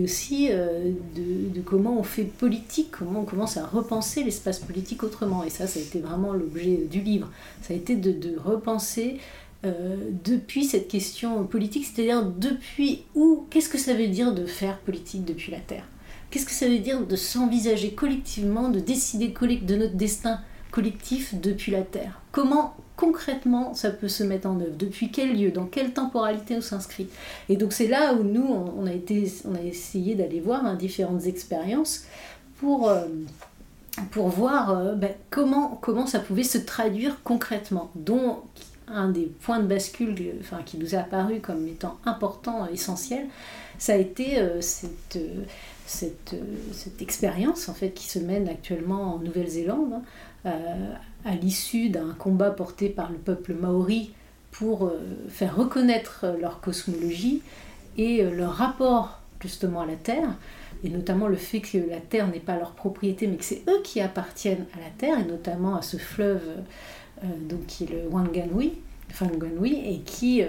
aussi euh, de, comment on fait politique, comment on commence à repenser l'espace politique autrement. Et ça, ça a été vraiment l'objet du livre. Ça a été de, repenser euh, depuis cette question politique, c'est-à-dire depuis où, qu'est-ce que ça veut dire de faire politique depuis la Terre? Qu'est-ce que ça veut dire de s'envisager collectivement, de décider de notre destin collectif depuis la Terre? Comment concrètement ça peut se mettre en œuvre Depuis quel lieu Dans quelle temporalité on s'inscrit Et donc c'est là où nous, on, a, été, on a essayé d'aller voir hein, différentes expériences pour, euh, pour voir euh, ben, comment, comment ça pouvait se traduire concrètement, dont un des points de bascule enfin, qui nous est apparu comme étant important, essentiel, ça a été euh, cette, cette, cette, expérience en fait, qui se mène actuellement en Nouvelle-Zélande. Hein, à l'issue d'un combat porté par le peuple maori pour euh, faire reconnaître leur cosmologie et euh, leur rapport justement à la Terre, et notamment le fait que la Terre n'est pas leur propriété, mais que c'est eux qui appartiennent à la Terre, et notamment à ce fleuve euh, donc, qui est le Wanganui, et qui,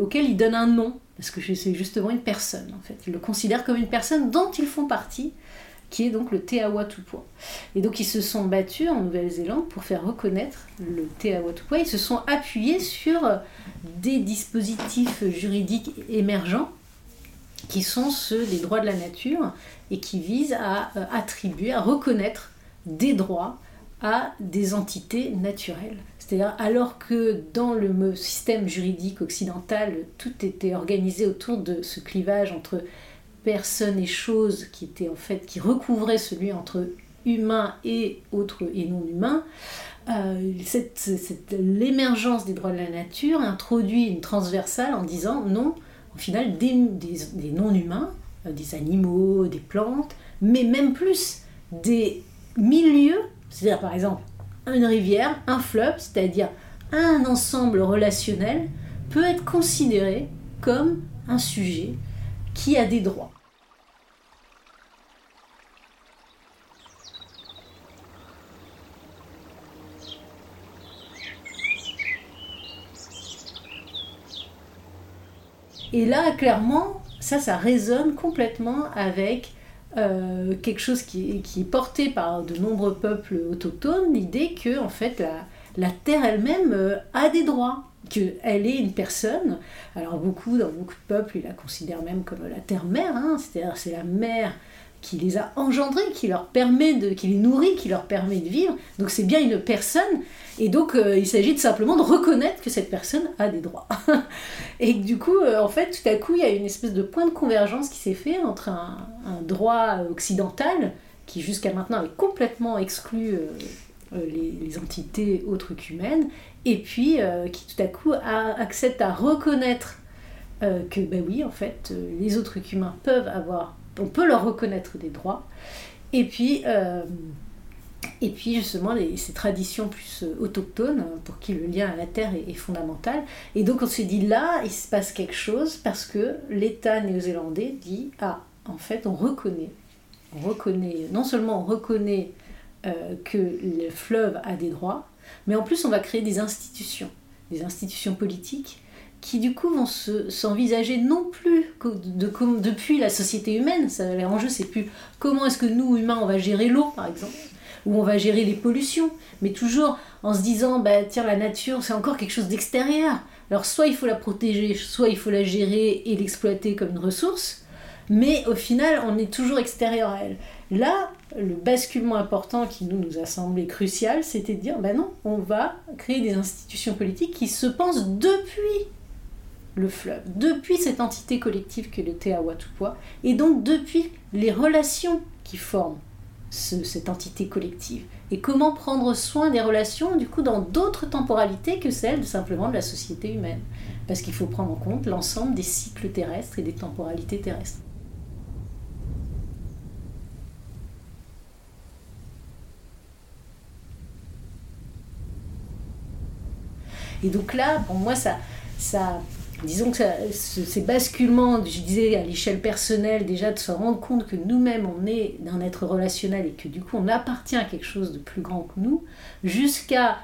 auquel ils donnent un nom, parce que c'est justement une personne en fait. Ils le considèrent comme une personne dont ils font partie, qui est donc le Awatupua. Et donc ils se sont battus en Nouvelle-Zélande pour faire reconnaître le Awatupua. Ils se sont appuyés sur des dispositifs juridiques émergents qui sont ceux des droits de la nature et qui visent à euh, attribuer, à reconnaître des droits à des entités naturelles. C'est-à-dire alors que dans le système juridique occidental, tout était organisé autour de ce clivage entre personnes et choses qui étaient en fait qui recouvraient celui entre humain et autre et non humain. Euh, l'émergence des droits de la nature introduit une transversale en disant non, au final, des, non-humains des animaux, des plantes, mais même plus des milieux, c'est-à-dire par exemple une rivière, un fleuve, c'est-à-dire un ensemble relationnel, peut être considéré comme un sujet qui a des droits. Et là, clairement, ça, ça résonne complètement avec euh, quelque chose qui est, porté par de nombreux peuples autochtones, l'idée que, en fait, la, terre elle-même euh, a des droits, qu'elle est une personne. Alors, beaucoup, dans beaucoup de peuples, ils la considèrent même comme la terre-mère, hein, c'est-à-dire c'est la mère qui les a engendrés, qui leur permet de, qui les nourrit, qui leur permet de vivre. Donc c'est bien une personne, et donc euh, il s'agit simplement de reconnaître que cette personne a des droits. et du coup, euh, en fait, tout à coup, il y a une espèce de point de convergence qui s'est fait entre un, droit occidental qui jusqu'à maintenant avait complètement exclu euh, les, entités autres qu'humaines, et puis qui tout à coup accepte à reconnaître que, ben oui, en fait, les autres humains peuvent avoir on peut leur reconnaître des droits. Et puis, euh, et puis justement, ces traditions plus euh, autochtones, hein, pour qui le lien à la terre est, fondamental. Et donc on s'est dit là, il se passe quelque chose parce que l'État néo-zélandais dit, ah, en fait, on reconnaît, on reconnaît, non seulement on reconnaît euh, que le fleuve a des droits, mais en plus on va créer des institutions, des institutions politiques qui du coup vont s'envisager non plus de, depuis la société humaine. L'enjeu, c'est plus comment est-ce que nous, humains, on va gérer l'eau, par exemple, ou on va gérer les pollutions, mais toujours en se disant, bah, tiens, la nature, c'est encore quelque chose d'extérieur. Alors, soit il faut la protéger, soit il faut la gérer et l'exploiter comme une ressource, mais au final, on est toujours extérieur à elle. Là, le basculement important qui nous, a semblé crucial, c'était de dire, ben non, on va créer des institutions politiques qui se pensent depuis le fleuve, depuis cette entité collective que le Teawatupua, et donc depuis les relations qui forment cette entité collective. Et comment prendre soin des relations, du coup, dans d'autres temporalités que celles simplement de la société humaine. Parce qu'il faut prendre en compte l'ensemble des cycles terrestres et des temporalités terrestres. Et donc là, pour moi, ça, ça disons que ces basculements, je disais à l'échelle personnelle, déjà de se rendre compte que nous-mêmes on est d'un être relationnel et que du coup on appartient à quelque chose de plus grand que nous, jusqu'à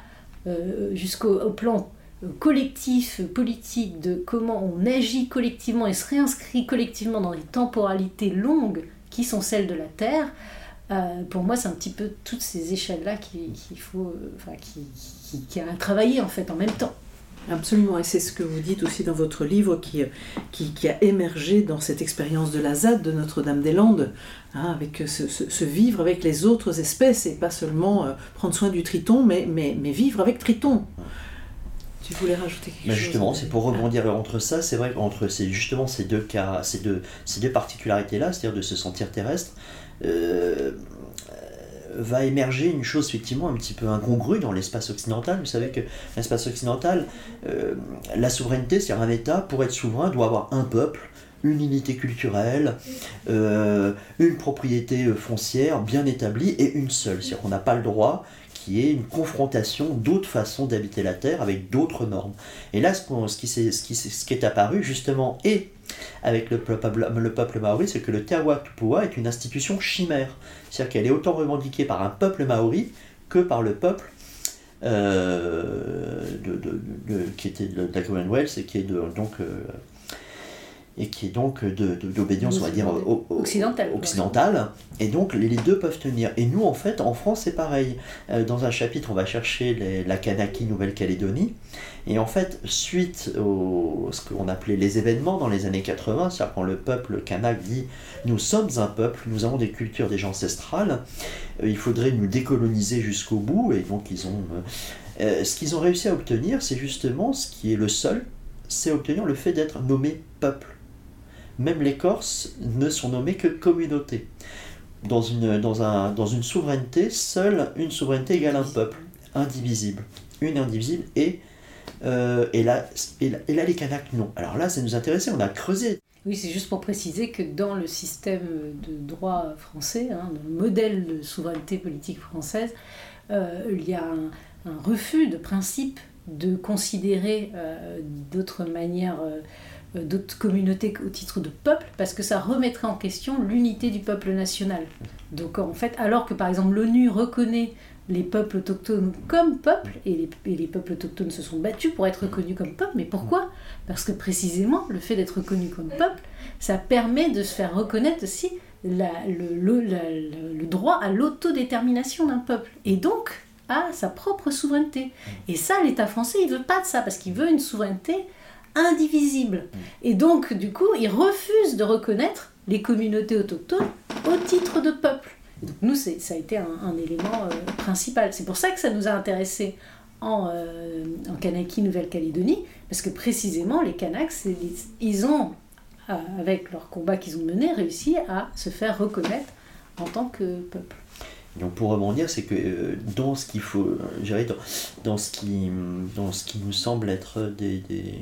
euh, jusqu'au plan collectif, politique, de comment on agit collectivement et se réinscrit collectivement dans des temporalités longues qui sont celles de la Terre. Euh, pour moi, c'est un petit peu toutes ces échelles-là qu'il faut, euh, qui, qui, qui, a travaillé en fait en même temps. Absolument, et c'est ce que vous dites aussi dans votre livre qui, qui, a émergé dans cette expérience de la ZAD de Notre-Dame-des-Landes, hein, avec ce, vivre avec les autres espèces et pas seulement euh, prendre soin du triton, mais, mais, mais, vivre avec triton. Tu voulais rajouter quelque chose Justement, c'est pour rebondir entre ça, c'est vrai entre c'est justement ces deux cas, ces deux, ces deux particularités-là, c'est-à-dire de se sentir terrestre. Euh, va émerger une chose effectivement un petit peu incongrue dans l'espace occidental. Vous savez que l'espace occidental, euh, la souveraineté, c'est-à-dire un État, pour être souverain, doit avoir un peuple, une unité culturelle, euh, une propriété euh, foncière bien établie et une seule. C'est-à-dire qu'on n'a pas le droit qui est une confrontation d'autres façons d'habiter la Terre avec d'autres normes. Et là, ce, qui, est apparu justement et avec le peuple, le peuple maori, c'est que le Te Tupua est une institution chimère. C'est-à-dire qu'elle est autant revendiquée par un peuple maori que par le peuple euh, de, qui était de, la Commonwealth et qui est donc euh, et qui est donc d'obédience, on va dire, occidentale. occidentale. Et donc les deux peuvent tenir. Et nous, en fait, en France, c'est pareil. Euh, dans un chapitre, on va chercher la Kanaki Nouvelle-Calédonie. Et en fait, suite au ce qu'on appelait les événements dans les années 80, c'est-à-dire quand le peuple kanak dit nous sommes un peuple, nous avons des cultures déjà ancestrales, euh, il faudrait nous décoloniser jusqu'au bout. Et donc ils ont. Euh, ce qu'ils ont réussi à obtenir, c'est justement ce qui est le seul, c'est obtenir le fait d'être nommé peuple même les Corses ne sont nommés que communautés. Dans une, dans, un, dans une souveraineté, seule une souveraineté égale un peuple, indivisible. Une indivisible et, euh, et, là, et, là, les Kanaks, non. Alors là, ça nous intéressait, on a creusé. Oui, c'est juste pour préciser que dans le système de droit français, hein, dans le modèle de souveraineté politique française, euh, il y a un, refus de principe de considérer euh, d'autres manières, d'autres communautés au titre de peuple, parce que ça remettrait en question l'unité du peuple national. Donc en fait, alors que par exemple l'ONU reconnaît les peuples autochtones comme peuple, et les, peuples autochtones se sont battus pour être reconnus comme peuple. Mais pourquoi? Parce que précisément, le fait d'être reconnu comme peuple, ça permet de se faire reconnaître aussi le, le, droit à l'autodétermination d'un peuple, et donc à sa propre souveraineté. Et ça, l'État français, il veut pas de ça, parce qu'il veut une souveraineté indivisible. Et donc, du coup, il refuse de reconnaître les communautés autochtones au titre de peuple. Donc nous, ça a été un, élément euh, principal. C'est pour ça que ça nous a intéressés en, euh, en Kanaki, Nouvelle-Calédonie, parce que précisément, les Kanaks, ils ont, euh, avec leur combat qu'ils ont mené, réussi à se faire reconnaître en tant que peuple. Donc pour rebondir, c'est que dans ce qu'il faut, dans, dans, ce qui, dans ce qui nous semble être des, des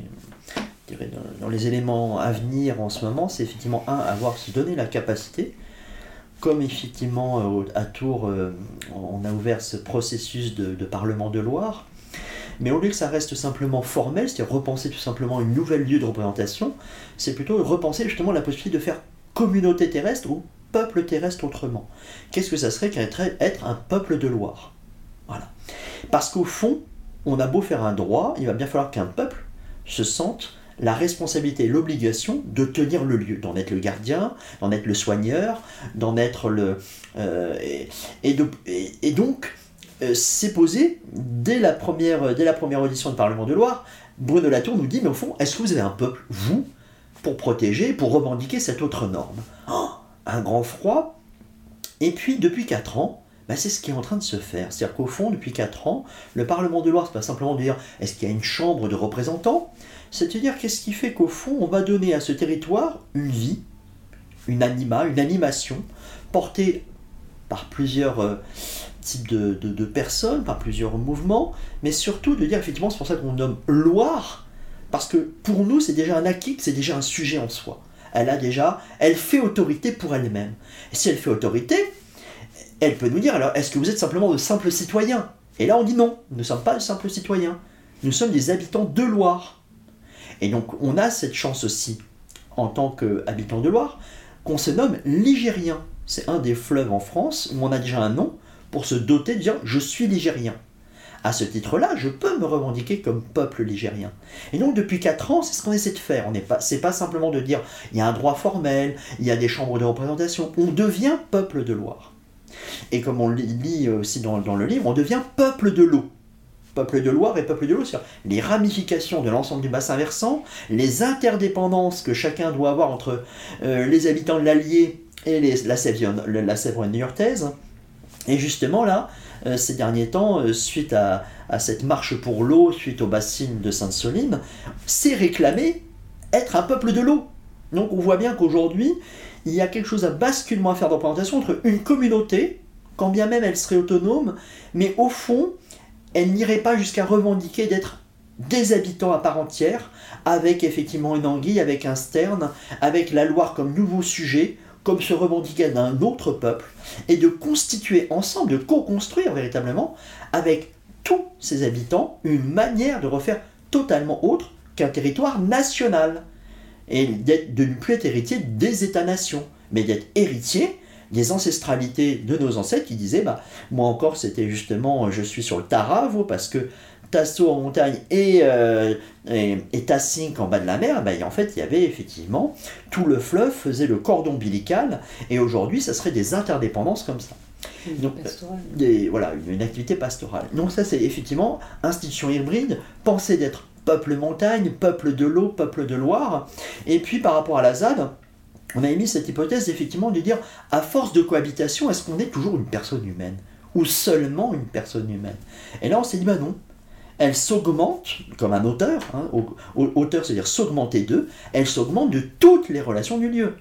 dans, les éléments à venir en ce moment, c'est effectivement un avoir se donner la capacité comme effectivement euh, à Tours, euh, on a ouvert ce processus de, Parlement de Loire, mais au lieu que ça reste simplement formel, c'est-à-dire repenser tout simplement une nouvelle lieu de représentation, c'est plutôt repenser justement la possibilité de faire communauté terrestre ou peuple terrestre autrement. Qu'est-ce que ça serait qu'être être un peuple de Loire? Voilà. Parce qu'au fond, on a beau faire un droit, il va bien falloir qu'un peuple se sente la responsabilité l'obligation de tenir le lieu, d'en être le gardien, d'en être le soigneur, d'en être le... Euh, et, et, donc, euh, c'est posé dès la, première, dès la première audition du Parlement de Loire. Bruno Latour nous dit, mais au fond, est-ce que vous avez un peuple, vous, pour protéger, pour revendiquer cette autre norme? Oh, Un grand froid. Et puis, depuis 4 ans, bah, c'est ce qui est en train de se faire. C'est-à-dire qu'au fond, depuis 4 ans, le Parlement de Loire, c'est pas simplement de dire est-ce qu'il y a une chambre de représentants? C'est-à-dire qu'est-ce qui fait qu'au fond, on va donner à ce territoire une vie, une anima, une animation, portée par plusieurs euh, types de, personnes, par plusieurs mouvements, mais surtout de dire effectivement, c'est pour ça qu'on nomme Loire, parce que pour nous, c'est déjà un acquis, c'est déjà un sujet en soi. Elle a déjà, elle fait autorité pour elle-même. Et si elle fait autorité, elle peut nous dire alors, est-ce que vous êtes simplement de simples citoyens? Et là, on dit non, nous ne sommes pas de simples citoyens. Nous sommes des habitants de Loire. Et donc on a cette chance aussi, en tant qu'habitant de Loire, qu'on se nomme ligérien. C'est un des fleuves en France où on a déjà un nom pour se doter de dire je suis ligérien. À ce titre-là, je peux me revendiquer comme peuple ligérien. Et donc depuis 4 ans, c'est ce qu'on essaie de faire. On n'est pas, pas simplement de dire il y a un droit formel, il y a des chambres de représentation. On devient peuple de Loire. Et comme on lit aussi dans le livre, on devient peuple de l'eau peuple de Loire et peuple de l'eau, sur les ramifications de l'ensemble du bassin versant, les interdépendances que chacun doit avoir entre euh, les habitants de l'Allier et la Sèvre, la. Et justement là, ces derniers temps, euh, suite à, cette marche pour l'eau, suite aux bassines de Sainte-Soline, c'est réclamé être un peuple de l'eau. Donc on voit bien qu'aujourd'hui, il y a quelque chose à basculement à faire dans représentation entre une communauté, quand bien même elle serait autonome, mais au fond, elle n'irait pas jusqu'à revendiquer d'être des habitants à part entière, avec effectivement une anguille, avec un sterne, avec la Loire comme nouveau sujet, comme se revendiquer d'un autre peuple, et de constituer ensemble, de co-construire véritablement, avec tous ces habitants, une manière de refaire totalement autre qu'un territoire national, et de ne plus être héritier des États-nations, mais d'être héritier des ancestralités de nos ancêtres qui disaient bah moi encore c'était justement je suis sur le Taravo parce que Tasso en montagne et, euh, et, en bas de la mer, bah, en fait, il y avait effectivement tout le fleuve faisait le cordon ombilical, et aujourd'hui, ça serait des interdépendances comme ça. Une Donc, des, voilà, une, activité pastorale. Donc ça, c'est effectivement institution hybride, penser d'être peuple montagne, peuple de l'eau, peuple de Loire, et puis par rapport à la ZAD, on a émis cette hypothèse effectivement de dire, à force de cohabitation, est-ce qu'on est toujours une personne humaine? Ou seulement une personne humaine? Et là, on s'est dit, bah non. Elle s'augmente, comme un auteur, hein, auteur c'est-à-dire s'augmenter d'eux, elle s'augmente de toutes les relations du lieu.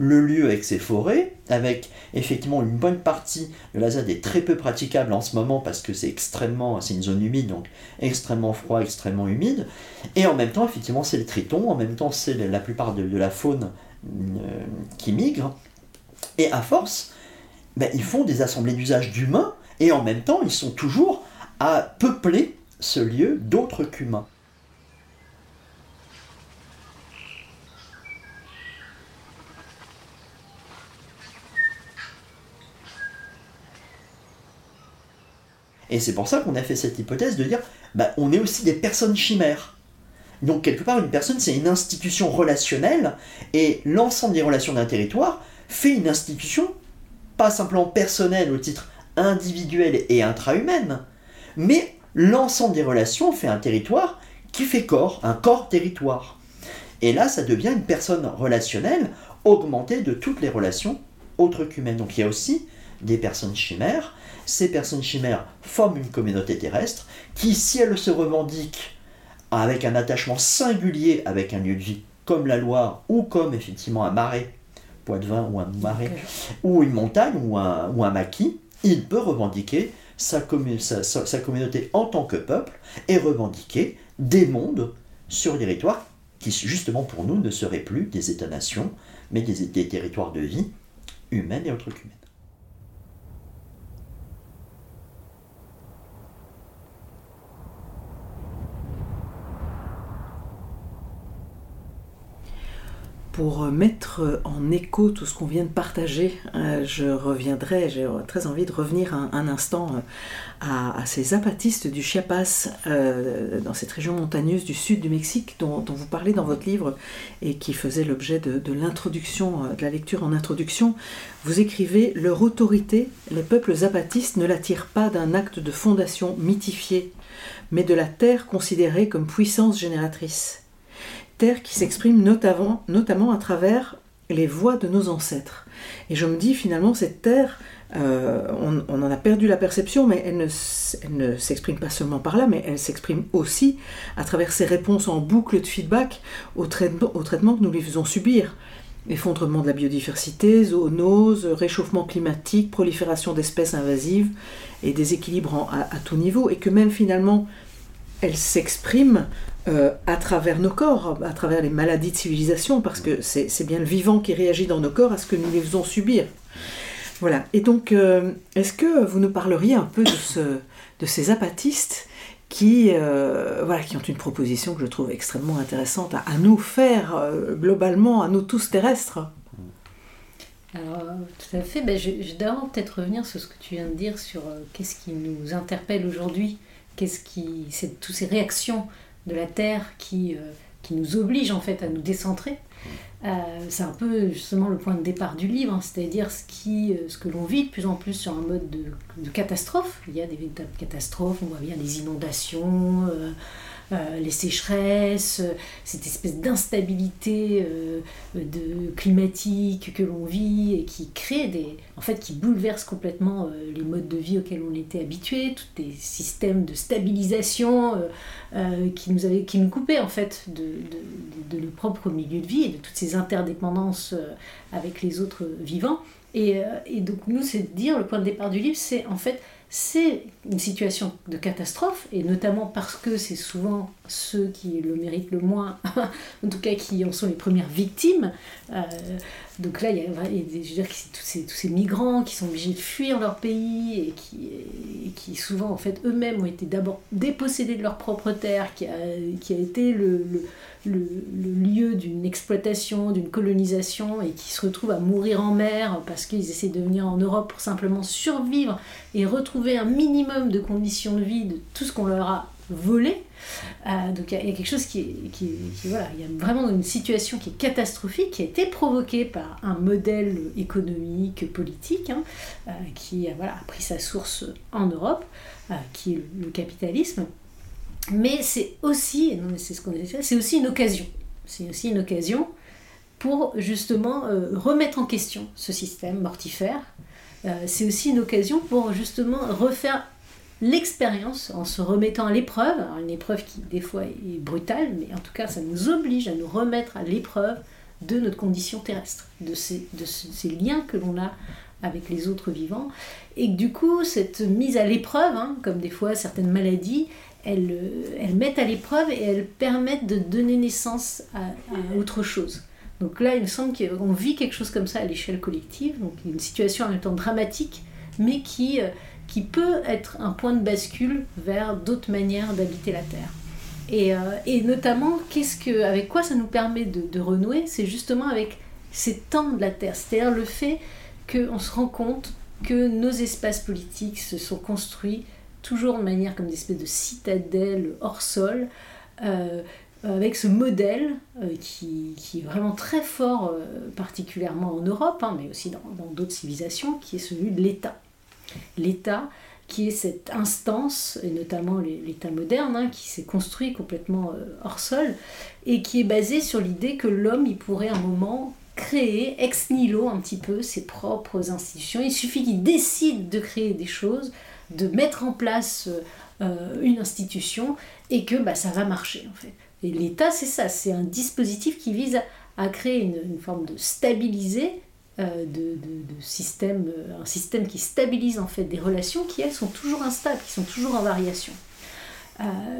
Le lieu avec ses forêts, avec effectivement une bonne partie de la ZAD est très peu praticable en ce moment parce que c'est extrêmement, c'est une zone humide, donc extrêmement froid, extrêmement humide. Et en même temps, effectivement, c'est le triton, en même temps, c'est la plupart de, la faune qui migrent. Et à force, ben, ils font des assemblées d'usage d'humains et en même temps, ils sont toujours à peupler ce lieu d'autres qu'humains. Et c'est pour ça qu'on a fait cette hypothèse de dire, bah, on est aussi des personnes chimères. Donc quelque part, une personne, c'est une institution relationnelle, et l'ensemble des relations d'un territoire fait une institution, pas simplement personnelle au titre individuel et intra-humaine, mais l'ensemble des relations fait un territoire qui fait corps, un corps-territoire. Et là, ça devient une personne relationnelle augmentée de toutes les relations autres qu'humaines. Donc il y a aussi des personnes chimères. Ces personnes chimères forment une communauté terrestre qui, si elle se revendique avec un attachement singulier avec un lieu de vie comme la Loire ou comme effectivement un marais, ou un marais, ou une montagne ou un, ou un maquis, il peut revendiquer sa, communauté en tant que peuple et revendiquer des mondes sur les territoires qui, justement pour nous, ne seraient plus des États-nations, mais des, des territoires de vie humaine et autres qu'humaine. Pour mettre en écho tout ce qu'on vient de partager, euh, je reviendrai, j'ai très envie de revenir un, instant euh, à, ces apatistes du Chiapas, euh, dans cette région montagneuse du sud du Mexique, dont, vous parlez dans votre livre et qui faisait l'objet de, l'introduction, de la lecture en introduction. Vous écrivez Leur autorité, les peuples apatistes ne l'attirent pas d'un acte de fondation mythifié, mais de la terre considérée comme puissance génératrice terre qui s'exprime notamment, notamment à travers les voix de nos ancêtres. Et je me dis finalement, cette terre, euh, on, en a perdu la perception, mais elle ne, s'exprime pas seulement par là, mais elle s'exprime aussi à travers ses réponses en boucle de feedback au traitement, au traitement que nous lui faisons subir. Effondrement de la biodiversité, zoonose, réchauffement climatique, prolifération d'espèces invasives et déséquilibre à, à, tout niveau, et que même finalement, elle s'exprime euh, à travers nos corps, à travers les maladies de civilisation, parce que c'est bien le vivant qui réagit dans nos corps à ce que nous les faisons subir. Voilà. Et donc, euh, est-ce que vous nous parleriez un peu de, ce, de ces apatistes qui, euh, voilà, qui ont une proposition que je trouve extrêmement intéressante à, nous faire globalement, à nous tous terrestres? Alors, tout à fait. Ben, je, je d'abord peut-être revenir sur ce que tu viens de dire sur qu'est-ce qui nous interpelle aujourd'hui, qu'est-ce qui, tous ces réactions de la Terre qui, euh, qui nous oblige en fait à nous décentrer. Euh, c'est un peu justement le point de départ du livre, hein, c'est-à-dire euh, ce que l'on vit de plus en plus sur un mode de, catastrophe. Il y a des véritables catastrophes, on voit bien les inondations, les sécheresses, cette espèce d'instabilité euh, de climatique que l'on vit et qui crée des, en fait, qui bouleverse complètement euh, les modes de vie auxquels on était habitués, tous des systèmes de stabilisation qui nous avaient, qui nous coupaient en fait de, de, de, milieux de vie et de toutes ces interdépendances avec les autres vivants. Et donc nous, c'est de dire, le point de départ du livre, c'est en fait c'est une situation de catastrophe, et notamment parce que c'est souvent ceux qui le méritent le moins, en tout cas qui en sont les premières victimes. Euh, donc là, il y a, je veux tous, ces, migrants qui sont obligés de fuir leur pays et qui, souvent, en fait, eux-mêmes ont été d'abord dépossédés de leur propre terre, qui a, été le, lieu d'une exploitation, d'une colonisation, et qui se retrouvent à mourir en mer parce qu'ils essaient de venir en Europe pour simplement survivre et retrouver un minimum de conditions de vie de tout ce qu'on leur a volé. Euh, donc il y, a quelque chose qui qui, voilà, il y a vraiment une situation qui est catastrophique, qui a été provoquée par un modèle économique, politique, hein, euh, qui voilà, a pris sa source en Europe, euh, qui est le capitalisme. Mais c'est aussi, c'est ce qu'on c'est aussi une occasion. C'est aussi une occasion pour justement remettre en question ce système mortifère. c'est aussi une occasion pour justement refaire l'expérience en se remettant à l'épreuve, une épreuve qui des fois est brutale, mais en tout cas ça nous oblige à nous remettre à l'épreuve de notre condition terrestre, de ces, de ces liens que l'on a avec les autres vivants. Et du coup, cette mise à l'épreuve, hein, comme des fois certaines maladies, elles, elles mettent à l'épreuve et elles permettent de donner naissance à, autre chose. Donc là, il me semble qu'on vit quelque chose comme ça à l'échelle collective, donc une situation en même temps dramatique, mais qui, euh, qui peut être un point de bascule vers d'autres manières d'habiter la Terre. Et, euh, notamment, que, avec quoi ça nous permet de, renouer? C'est justement avec ces temps de la Terre, c'est-à-dire le fait qu'on se rend compte que nos espaces politiques se sont construits toujours de manière comme des espèces de citadelles hors sol, euh, avec ce modèle euh, qui, est vraiment très fort, euh, particulièrement en Europe, hein, mais aussi dans d'autres civilisations, qui est celui de l'État. L'État qui est cette instance, et notamment l'État moderne, hein, qui s'est construit complètement hors sol, et qui est basé sur l'idée que l'homme, il pourrait un moment créer ex nihilo un petit peu ses propres institutions. Il suffit qu'il décide de créer des choses, de mettre en place euh, une institution et que bah, ça va marcher en fait. Et l'État, c'est ça, c'est un dispositif qui vise à, créer une, forme de stabiliser, euh, de, système, euh, un système qui stabilise en fait des relations qui elles sont toujours instables, qui sont toujours en variation.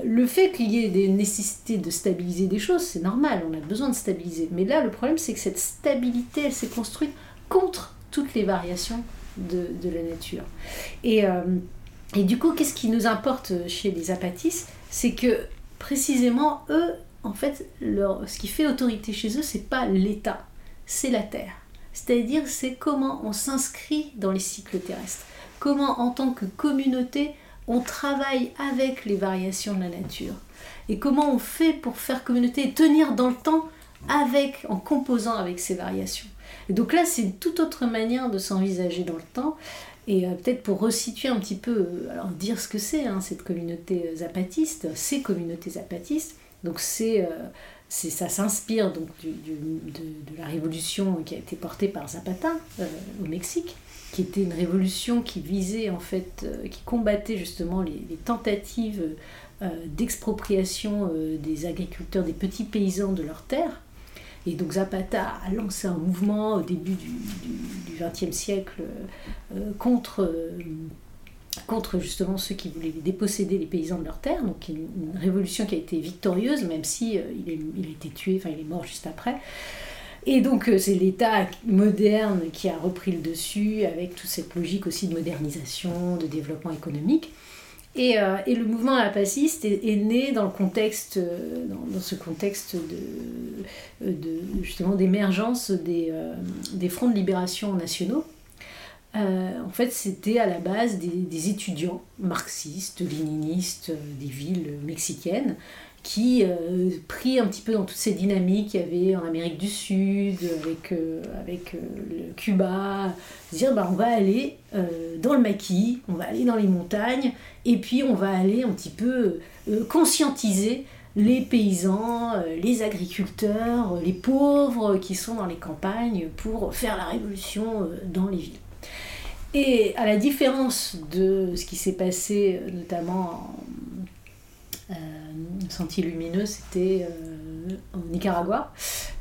le fait qu'il y ait des nécessités de stabiliser des choses, c'est normal, on a besoin de stabiliser. Mais là, le problème, c'est que cette stabilité, elle s'est construite contre toutes les variations de, la nature. Et, et du coup, qu'est-ce qui nous importe chez les apatistes? C'est que précisément, eux, en fait, leur, ce qui fait autorité chez eux, c'est pas l'État, c'est la Terre. C'est-à-dire, c'est comment on s'inscrit dans les cycles terrestres. Comment, en tant que communauté, on travaille avec les variations de la nature. Et comment on fait pour faire communauté et tenir dans le temps avec, en composant avec ces variations. Et donc là, c'est une toute autre manière de s'envisager dans le temps. Et euh, peut-être pour resituer un petit peu, euh, alors dire ce que c'est, hein, cette communauté zapatiste, ces communautés zapatistes, donc euh, c'est ça s'inspire donc de, la révolution qui a été portée par Zapata au Mexique, qui était une révolution qui visait en fait, qui combattait justement les, tentatives d'expropriation des agriculteurs, des petits paysans de leurs terres. Et donc Zapata a lancé un mouvement au début du XXe siècle euh, contre, euh, contre justement ceux qui voulaient déposséder les paysans de leurs terres. Donc une, une révolution qui a été victorieuse, même si euh, il, est, il, a été tué, enfin il est mort juste après. Et donc c'est l'État moderne qui a repris le dessus avec toute cette logique aussi de modernisation, de développement économique. Et, euh, et, le mouvement apaciste est, est, né dans le contexte, euh, dans, ce contexte de, euh, de justement d'émergence des, des, fronts de libération nationaux. En fait, c'était à la base des, étudiants marxistes, léninistes des villes mexicaines qui, euh, pris un petit peu dans toutes ces dynamiques qu'il y avait en Amérique du Sud, avec, euh, avec euh, Cuba, dire bah, on va aller dans le maquis, on va aller dans les montagnes, et puis on va aller un petit peu conscientiser les paysans, les agriculteurs, les pauvres qui sont dans les campagnes pour faire la révolution dans les villes. Et à la différence de ce qui s'est passé notamment en sentier lumineux, c'était euh, en Nicaragua.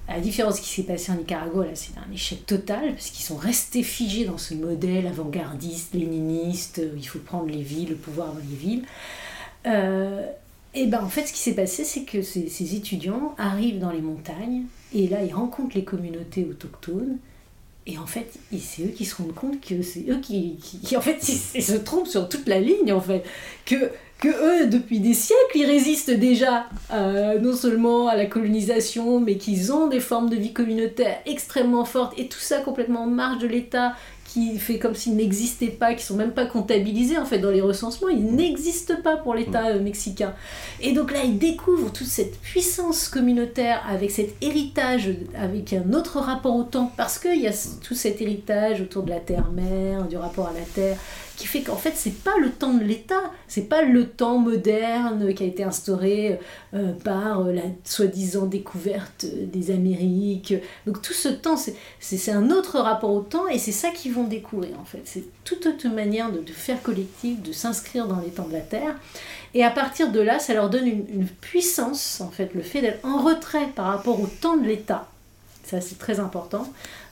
À la différence de ce qui s'est passé en Nicaragua, là, c'est un échec total, parce qu'ils sont restés figés dans ce modèle avant-gardiste, léniniste, où il faut prendre les villes, le pouvoir dans les villes. Euh, et ben en fait, ce qui s'est passé, c'est que ces, ces, étudiants arrivent dans les montagnes, et là, ils rencontrent les communautés autochtones, et en fait, c'est eux qui se rendent compte que c'est eux qui, se trompent sur toute la ligne, en fait. Que que eux, depuis des siècles, ils résistent déjà euh, non seulement à la colonisation, mais qu'ils ont des formes de vie communautaire extrêmement fortes, et tout ça complètement en marge de l'État, qui fait comme s'ils n'existaient pas, qui sont même pas comptabilisés en fait dans les recensements, ils n'existent pas pour l'État euh, mexicain. Et donc là, ils découvrent toute cette puissance communautaire avec cet héritage, avec un autre rapport au temps, parce qu'il y a tout cet héritage autour de la terre-mère, du rapport à la terre, qui fait qu'en fait c'est pas le temps de l'État, c'est pas le temps moderne qui a été instauré euh, par euh, la soi-disant découverte des Amériques. Donc tout ce temps, c'est un autre rapport au temps et c'est ça qu'ils vont découvrir en fait. C'est toute autre manière de, faire collectif, de s'inscrire dans les temps de la Terre. Et à partir de là, ça leur donne une, une puissance, en fait, le fait d'être en retrait par rapport au temps de l'État. Ça, c'est très important.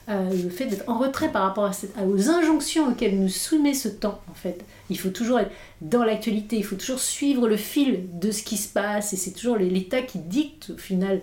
Euh, le fait d'être en retrait par rapport à aux injonctions auxquelles nous soumet ce temps, en fait. Il faut toujours être dans l'actualité, il faut toujours suivre le fil de ce qui se passe, et c'est toujours l'État qui dicte, au final,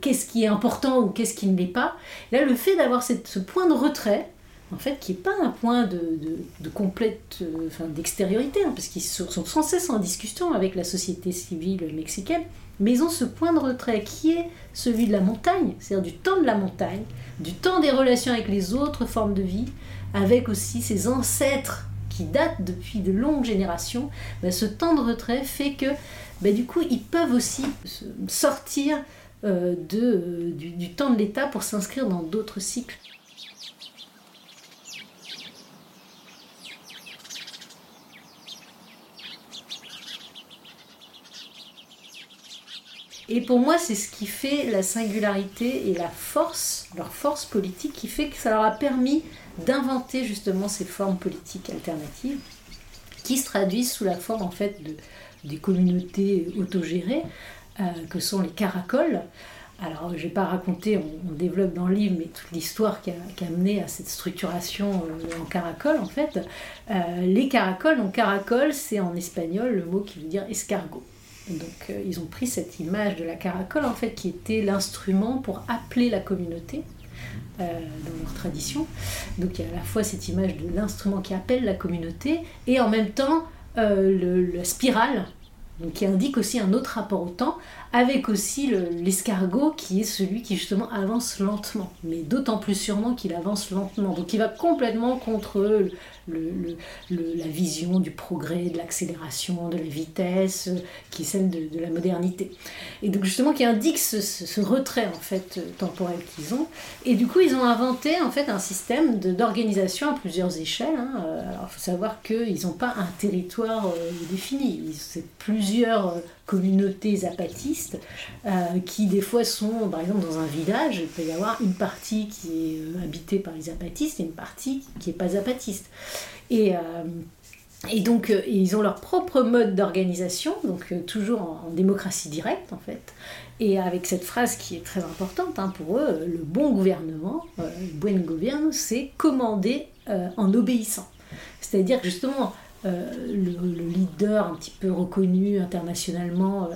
qu'est-ce qui est important ou qu'est-ce qui ne l'est pas. Là, le fait d'avoir ce point de retrait, en fait, qui n'est pas un point de, de, complète euh, enfin, d'extériorité, hein, parce qu'ils sont sans cesse en discussion avec la société civile mexicaine, mais ils ont ce point de retrait qui est celui de la montagne, c'est-à-dire du temps de la montagne, du temps des relations avec les autres formes de vie, avec aussi ses ancêtres qui datent depuis de longues générations. Ben, ce temps de retrait fait que, ben, du coup, ils peuvent aussi sortir euh, euh, du temps de l'État pour s'inscrire dans d'autres cycles. Et pour moi, c'est ce qui fait la singularité et la force, leur force politique, qui fait que ça leur a permis d'inventer justement ces formes politiques alternatives qui se traduisent sous la forme en fait de, des communautés autogérées euh, que sont les caracoles. Alors, je ne vais pas raconter, on, développe dans le livre, mais toute l'histoire qui a, amené à cette structuration euh, en caracole, en fait. Euh, les caracoles, donc caracole, c'est en espagnol le mot qui veut dire escargot. Donc euh, ils ont pris cette image de la caracole en fait qui était l'instrument pour appeler la communauté euh, dans leur tradition. Donc il y a à la fois cette image de l'instrument qui appelle la communauté et en même temps euh, la spirale donc qui indique aussi un autre rapport au temps, avec aussi l'escargot qui est celui qui justement avance lentement, mais d'autant plus sûrement qu'il avance lentement. Donc il va complètement contre la vision du progrès, de l'accélération, de la vitesse, euh, qui est celle de, la modernité. Et donc justement qui indique ce, retrait en fait euh, temporel qu'ils ont. Et du coup ils ont inventé en fait un système d'organisation à plusieurs échelles. Hein. Euh, alors il faut savoir qu'ils n'ont pas un territoire défini, c'est plusieurs communautés zapatistes qui des fois sont par exemple dans un village, il peut y avoir une partie qui est habitée par les zapatistes et une partie qui n'est pas zapatiste. Et, euh, et donc, euh, ils ont leur propre mode d'organisation, donc euh, toujours en, démocratie directe en fait. Et avec cette phrase qui est très importante hein, pour eux, le bon gouvernement, le buen gobierno, c'est commander en obéissant. C'est-à-dire justement, le, leader un petit peu reconnu internationalement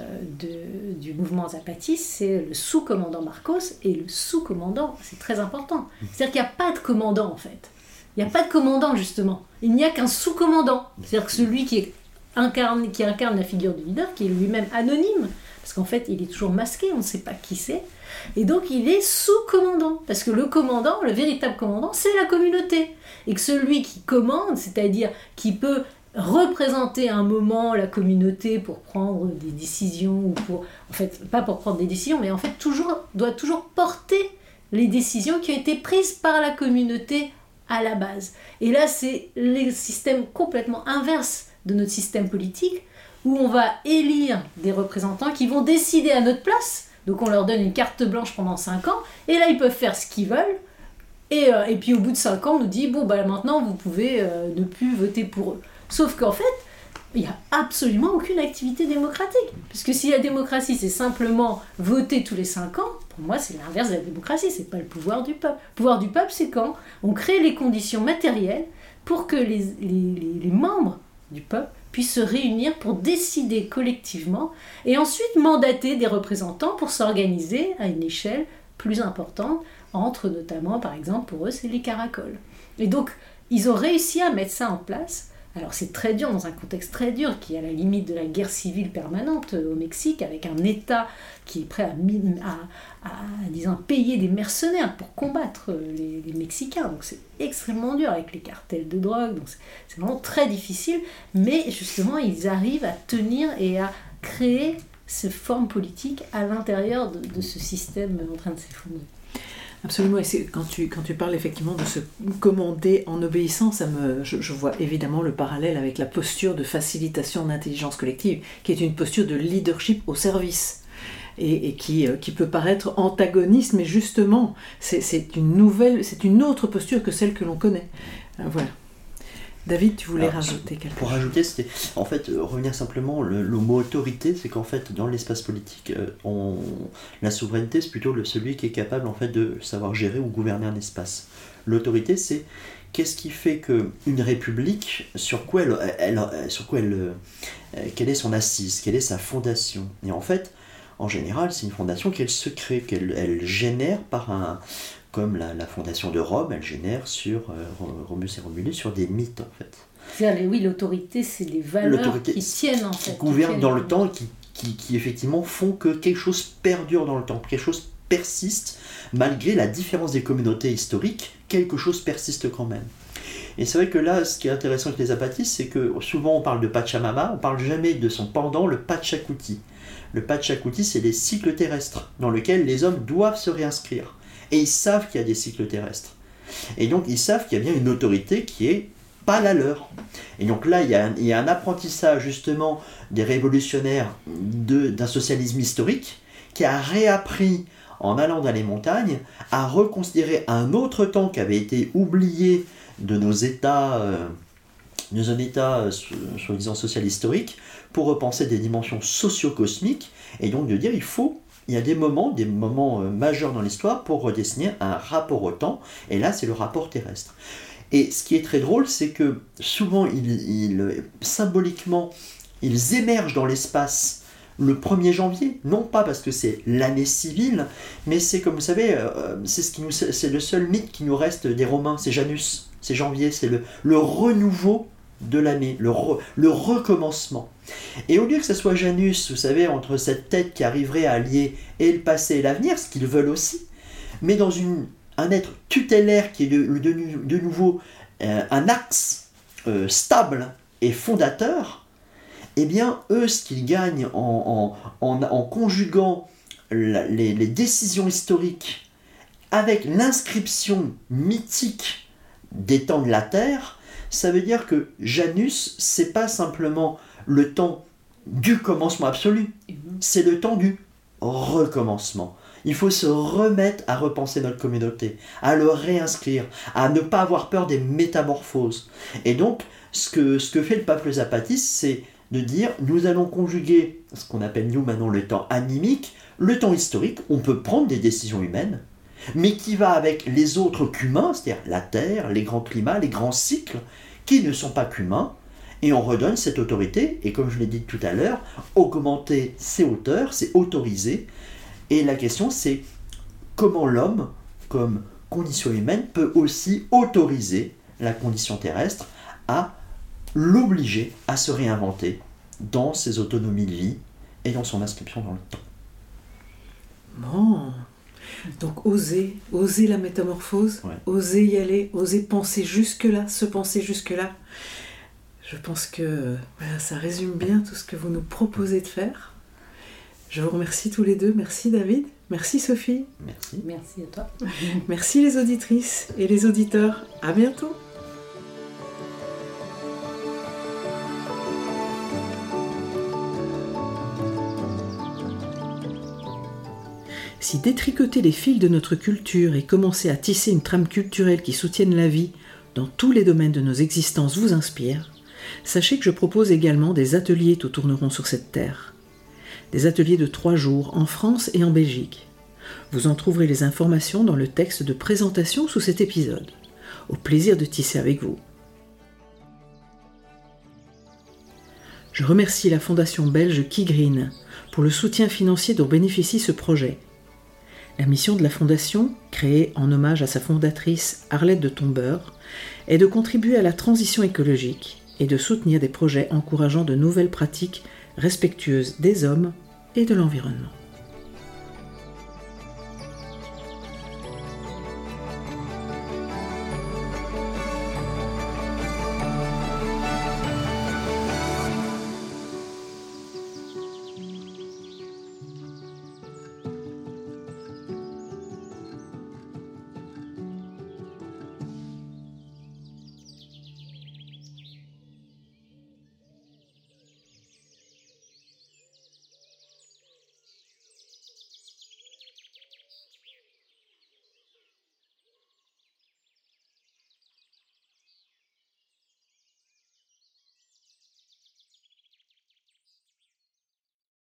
du mouvement zapatiste, c'est le sous-commandant Marcos, et le sous-commandant, c'est très important. C'est-à-dire qu'il n'y a pas de commandant en fait. Il n'y a pas de commandant, justement. Il n'y a qu'un sous-commandant. C'est-à-dire que celui qui, incarne, qui incarne la figure du leader, qui est lui-même anonyme, parce qu'en fait, il est toujours masqué, on ne sait pas qui c'est. Et donc, il est sous-commandant. Parce que le commandant, le véritable commandant, c'est la communauté. Et que celui qui commande, c'est-à-dire qui peut représenter un moment la communauté pour prendre des décisions ou pour en fait pas pour prendre des décisions mais en fait toujours doit toujours porter les décisions qui ont été prises par la communauté à la base. Et là, c'est le système complètement inverse de notre système politique, où on va élire des représentants qui vont décider à notre place. Donc on leur donne une carte blanche pendant 5 ans, et là ils peuvent faire ce qu'ils veulent. Et, euh, et, puis au bout de 5 ans, on nous dit, bon, bah maintenant vous pouvez euh, ne plus voter pour eux. Sauf qu'en fait, il n'y a absolument aucune activité démocratique. Puisque si la démocratie, c'est simplement voter tous les 5 ans, moi, c'est l'inverse de la démocratie, c'est pas le pouvoir du peuple. Le pouvoir du peuple, c'est quand on crée les conditions matérielles pour que les, les, membres du peuple puissent se réunir pour décider collectivement et ensuite mandater des représentants pour s'organiser à une échelle plus importante, entre notamment, par exemple, pour eux, c'est les caracoles. Et donc, ils ont réussi à mettre ça en place alors c'est très dur dans un contexte très dur qui est à la limite de la guerre civile permanente euh, au Mexique avec un État qui est prêt à, payer des mercenaires pour combattre euh, les, Mexicains. Donc c'est extrêmement dur avec les cartels de drogue. C'est vraiment très difficile. Mais justement ils arrivent à tenir et à créer ces formes politiques à l'intérieur de, de ce système en train de s'effondrer. Absolument, et quand tu, quand tu parles effectivement de se commander en obéissant, ça me, je, vois évidemment le parallèle avec la posture de facilitation d'intelligence collective, qui est une posture de leadership au service. Et, qui, euh, qui, peut paraître antagoniste, mais justement, c'est une nouvelle, c'est une autre posture que celle que l'on connaît. Euh, voilà. David, tu voulais rajouter quelque chose? Pour rajouter, c'était en fait euh, revenir simplement le, mot autorité, c'est qu'en fait dans l'espace politique, euh, on, la souveraineté c'est plutôt le, celui qui est capable en fait de savoir gérer ou gouverner un espace. L'autorité c'est qu'est-ce qui fait que une république sur quoi elle, sur quoi elle, euh, quelle est son assise, quelle est sa fondation? Et en fait, en général, c'est une fondation qu'elle se crée, qu'elle elle génère par un. Comme la, la fondation de Rome, elle génère sur euh, Romulus et Romulus sur des mythes en fait. C'est-à-dire, oui, l'autorité, c'est des valeurs qui tiennent en fait. qui gouvernent dans le temps, qui, qui, qui effectivement font que quelque chose perdure dans le temps, quelque chose persiste, malgré la différence des communautés historiques, quelque chose persiste quand même. Et c'est vrai que là, ce qui est intéressant avec les apatistes, c'est que souvent on parle de Pachamama, on parle jamais de son pendant, le Pachakuti. Le Pachakuti, c'est les cycles terrestres dans lesquels les hommes doivent se réinscrire. Et ils savent qu'il y a des cycles terrestres. Et donc ils savent qu'il y a bien une autorité qui est pas la leur. Et donc là, il y a un, apprentissage justement des révolutionnaires d'un socialisme historique qui a réappris en allant dans les montagnes à reconsidérer un autre temps qui avait été oublié de nos états, euh, de un état euh, so- soi-disant social historique pour repenser des dimensions socio-cosmiques et donc de dire il faut il y a des moments, des moments euh, majeurs dans l'histoire pour redessiner un rapport au temps, et là c'est le rapport terrestre. Et ce qui est très drôle, c'est que souvent, symboliquement, ils émergent dans l'espace le 1er janvier, non pas parce que c'est l'année civile, mais c'est comme vous savez, euh, c'est ce c'est le seul mythe qui nous reste des Romains, c'est Janus, c'est janvier, c'est le, renouveau de l'année, le recommencement. Et au lieu que ce soit Janus, vous savez, entre cette tête qui arriverait à allier et le passé et l'avenir, ce qu'ils veulent aussi, mais dans un être tutélaire qui est de, nouveau euh, un axe euh, stable et fondateur, eh bien, eux, ce qu'ils gagnent en, conjuguant les, les décisions historiques avec l'inscription mythique des temps de la Terre, ça veut dire que Janus, c'est pas simplement le temps du commencement absolu, c'est le temps du recommencement. Il faut se remettre à repenser notre communauté, à le réinscrire, à ne pas avoir peur des métamorphoses. Et donc, ce que, ce que fait le pape Zapatiste, c'est de dire nous allons conjuguer ce qu'on appelle nous maintenant le temps animique, le temps historique, on peut prendre des décisions humaines, mais qui va avec les autres qu'humains, c'est-à-dire la Terre, les grands climats, les grands cycles, qui ne sont pas qu'humains, et on redonne cette autorité, et comme je l'ai dit tout à l'heure, augmenter ses hauteurs, c'est autoriser, et la question c'est comment l'homme, comme condition humaine, peut aussi autoriser la condition terrestre à l'obliger à se réinventer dans ses autonomies de vie et dans son inscription dans le temps. Bon. Donc oser, oser la métamorphose, Ouais. oser y aller, oser penser jusque-là, se penser jusque-là. Je pense que voilà, ça résume bien tout ce que vous nous proposez de faire. Je vous remercie tous les deux. Merci David. Merci Sophie. Merci. Merci à toi. Merci les auditrices et les auditeurs. À bientôt. Si détricoter les fils de notre culture et commencer à tisser une trame culturelle qui soutienne la vie dans tous les domaines de nos existences vous inspire, sachez que je propose également des ateliers tout tourneront sur cette terre. Des ateliers de trois jours en France et en Belgique. Vous en trouverez les informations dans le texte de présentation sous cet épisode. Au plaisir de tisser avec vous. Je remercie la fondation belge Kigreen pour le soutien financier dont bénéficie ce projet. La mission de la fondation, créée en hommage à sa fondatrice Arlette de Tombeur, est de contribuer à la transition écologique et de soutenir des projets encourageant de nouvelles pratiques respectueuses des hommes et de l'environnement.